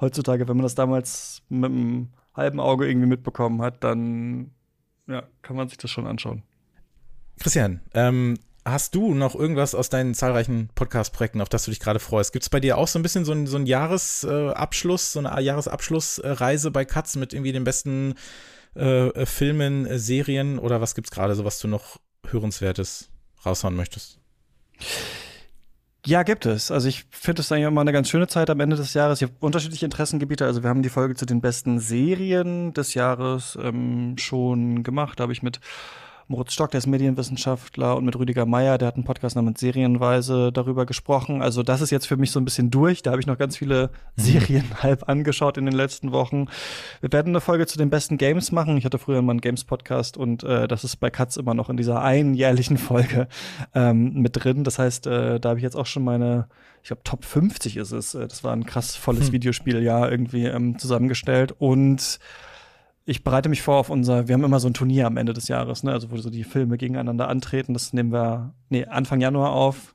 B: heutzutage, wenn man das damals mit einem halben Auge irgendwie mitbekommen hat, dann ja, kann man sich das schon anschauen.
A: Christian, ähm, hast du noch irgendwas aus deinen zahlreichen Podcast-Projekten, auf das du dich gerade freust? Gibt es bei dir auch so ein bisschen so ein, so ein Jahresabschluss, so eine Jahresabschlussreise bei Katz mit irgendwie den besten äh, Filmen, äh, Serien oder was gibt's gerade so, was du noch hörenswertes raushauen möchtest?
B: Ja, gibt es. Also ich finde es eigentlich immer eine ganz schöne Zeit am Ende des Jahres. Ich habe unterschiedliche Interessengebiete. Also wir haben die Folge zu den besten Serien des Jahres ähm, schon gemacht. Da habe ich mit Moritz Stock, der ist Medienwissenschaftler, und mit Rüdiger Meier, der hat einen Podcast namens Serienweise darüber gesprochen. Also das ist jetzt für mich so ein bisschen durch. Da habe ich noch ganz viele mhm. Serien halb angeschaut in den letzten Wochen. Wir werden eine Folge zu den besten Games machen. Ich hatte früher mal einen Games-Podcast und äh, das ist bei Katz immer noch in dieser einjährlichen Folge ähm, mit drin. Das heißt, äh, da habe ich jetzt auch schon meine ich glaube, Top 50 ist es. Äh, das war ein krass volles hm. Videospieljahr irgendwie ähm, zusammengestellt. Und ich bereite mich vor auf unser, wir haben immer so ein Turnier am Ende des Jahres, ne? Also wo so die Filme gegeneinander antreten. Das nehmen wir, nee, Anfang Januar auf.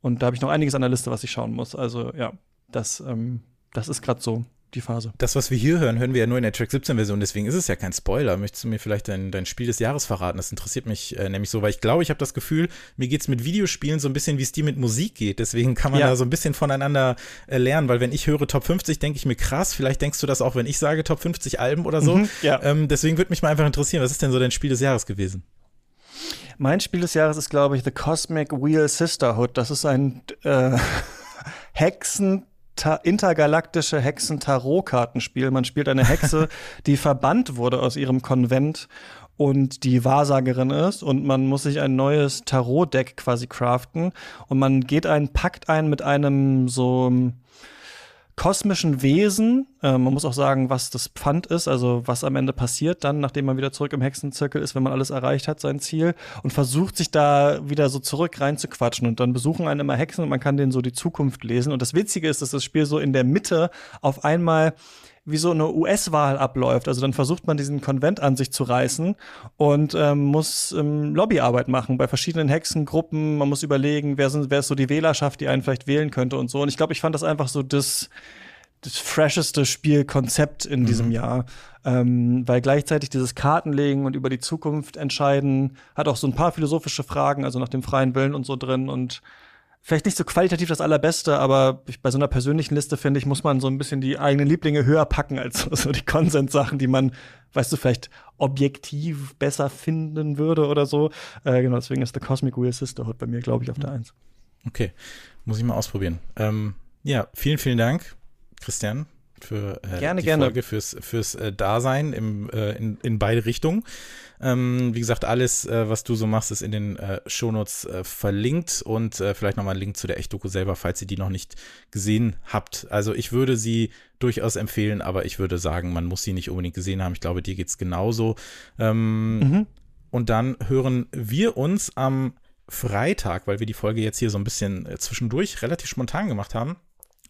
B: Und da habe ich noch einiges an der Liste, was ich schauen muss. Also ja, das, ähm, das ist gerade so die Phase.
A: Das, was wir hier hören, hören wir ja nur in der Track 17-Version, deswegen ist es ja kein Spoiler. Möchtest du mir vielleicht dein, dein Spiel des Jahres verraten? Das interessiert mich äh, nämlich so, weil ich glaube, ich habe das Gefühl, mir geht es mit Videospielen so ein bisschen, wie es dir mit Musik geht. Deswegen kann man ja. da so ein bisschen voneinander äh, lernen, weil wenn ich höre Top 50, denke ich mir krass, vielleicht denkst du das auch, wenn ich sage Top 50 Alben oder so. Mhm, ja. ähm, deswegen würde mich mal einfach interessieren, was ist denn so dein Spiel des Jahres gewesen?
B: Mein Spiel des Jahres ist, glaube ich, The Cosmic Wheel Sisterhood. Das ist ein äh, Hexen intergalaktische Hexen-Tarot-Kartenspiel. Man spielt eine Hexe, die verbannt wurde aus ihrem Konvent und die Wahrsagerin ist und man muss sich ein neues Tarot-Deck quasi craften und man geht einen Pakt ein mit einem so kosmischen Wesen. Äh, man muss auch sagen, was das Pfand ist, also was am Ende passiert dann, nachdem man wieder zurück im Hexenzirkel ist, wenn man alles erreicht hat, sein Ziel, und versucht sich da wieder so zurück reinzuquatschen. Und dann besuchen einen immer Hexen und man kann denen so die Zukunft lesen. Und das Witzige ist, dass das Spiel so in der Mitte auf einmal wie so eine US-Wahl abläuft. Also dann versucht man diesen Konvent an sich zu reißen und ähm, muss ähm, Lobbyarbeit machen bei verschiedenen Hexengruppen. Man muss überlegen, wer, sind, wer ist so die Wählerschaft, die einen vielleicht wählen könnte und so. Und ich glaube, ich fand das einfach so das das fresheste Spielkonzept in mhm. diesem Jahr, ähm, weil gleichzeitig dieses Kartenlegen und über die Zukunft entscheiden hat auch so ein paar philosophische Fragen, also nach dem freien Willen und so drin und vielleicht nicht so qualitativ das allerbeste, aber bei so einer persönlichen Liste, finde ich, muss man so ein bisschen die eigenen Lieblinge höher packen als so die Konsenssachen, die man, weißt du, vielleicht objektiv besser finden würde oder so. Äh, genau, deswegen ist The Cosmic Wheel Sisterhood bei mir, glaube ich, auf der Eins.
A: Okay, muss ich mal ausprobieren. Ähm, ja, vielen, vielen Dank, Christian, für
B: äh, gerne, die gerne.
A: Folge, fürs, fürs äh, Dasein im, äh, in, in beide Richtungen. Ähm, wie gesagt, alles, äh, was du so machst, ist in den äh, Shownotes äh, verlinkt und äh, vielleicht nochmal ein Link zu der Echt-Doku selber, falls ihr die noch nicht gesehen habt. Also ich würde sie durchaus empfehlen, aber ich würde sagen, man muss sie nicht unbedingt gesehen haben. Ich glaube, dir geht's genauso. Ähm, mhm. Und dann hören wir uns am Freitag, weil wir die Folge jetzt hier so ein bisschen äh, zwischendurch relativ spontan gemacht haben.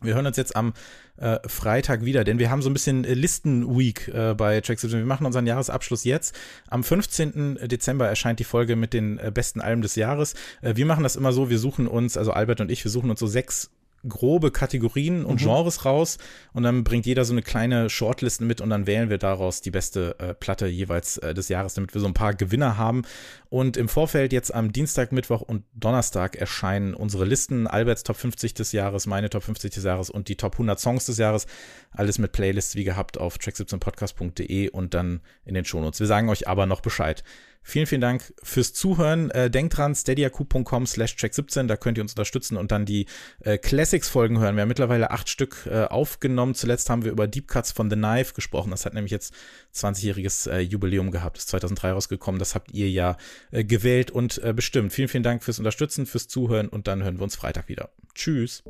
A: Wir hören uns jetzt am äh, Freitag wieder, denn wir haben so ein bisschen äh, Listen-Week äh, bei Tracks. Wir machen unseren Jahresabschluss jetzt. Am 15. Dezember erscheint die Folge mit den äh, besten Alben des Jahres. Äh, wir machen das immer so, wir suchen uns, also Albert und ich, wir suchen uns so sechs grobe Kategorien und mhm. Genres raus und dann bringt jeder so eine kleine Shortlist mit und dann wählen wir daraus die beste äh, Platte jeweils äh, des Jahres, damit wir so ein paar Gewinner haben. Und im Vorfeld jetzt am Dienstag, Mittwoch und Donnerstag erscheinen unsere Listen, Alberts Top 50 des Jahres, meine Top 50 des Jahres und die Top 100 Songs des Jahres. Alles mit Playlists wie gehabt auf track17podcast.de und dann in den Shownotes. Wir sagen euch aber noch Bescheid. Vielen, vielen Dank fürs Zuhören. Äh, denkt dran, steadyaq.com slash track17, da könnt ihr uns unterstützen und dann die äh, Classics-Folgen hören. Wir haben mittlerweile acht Stück äh, aufgenommen. Zuletzt haben wir über Deep Cuts von The Knife gesprochen. Das hat nämlich jetzt 20-jähriges äh, Jubiläum gehabt. ist 2003 rausgekommen. Das habt ihr ja äh, gewählt und äh, bestimmt. Vielen, vielen Dank fürs Unterstützen, fürs Zuhören und dann hören wir uns Freitag wieder. Tschüss.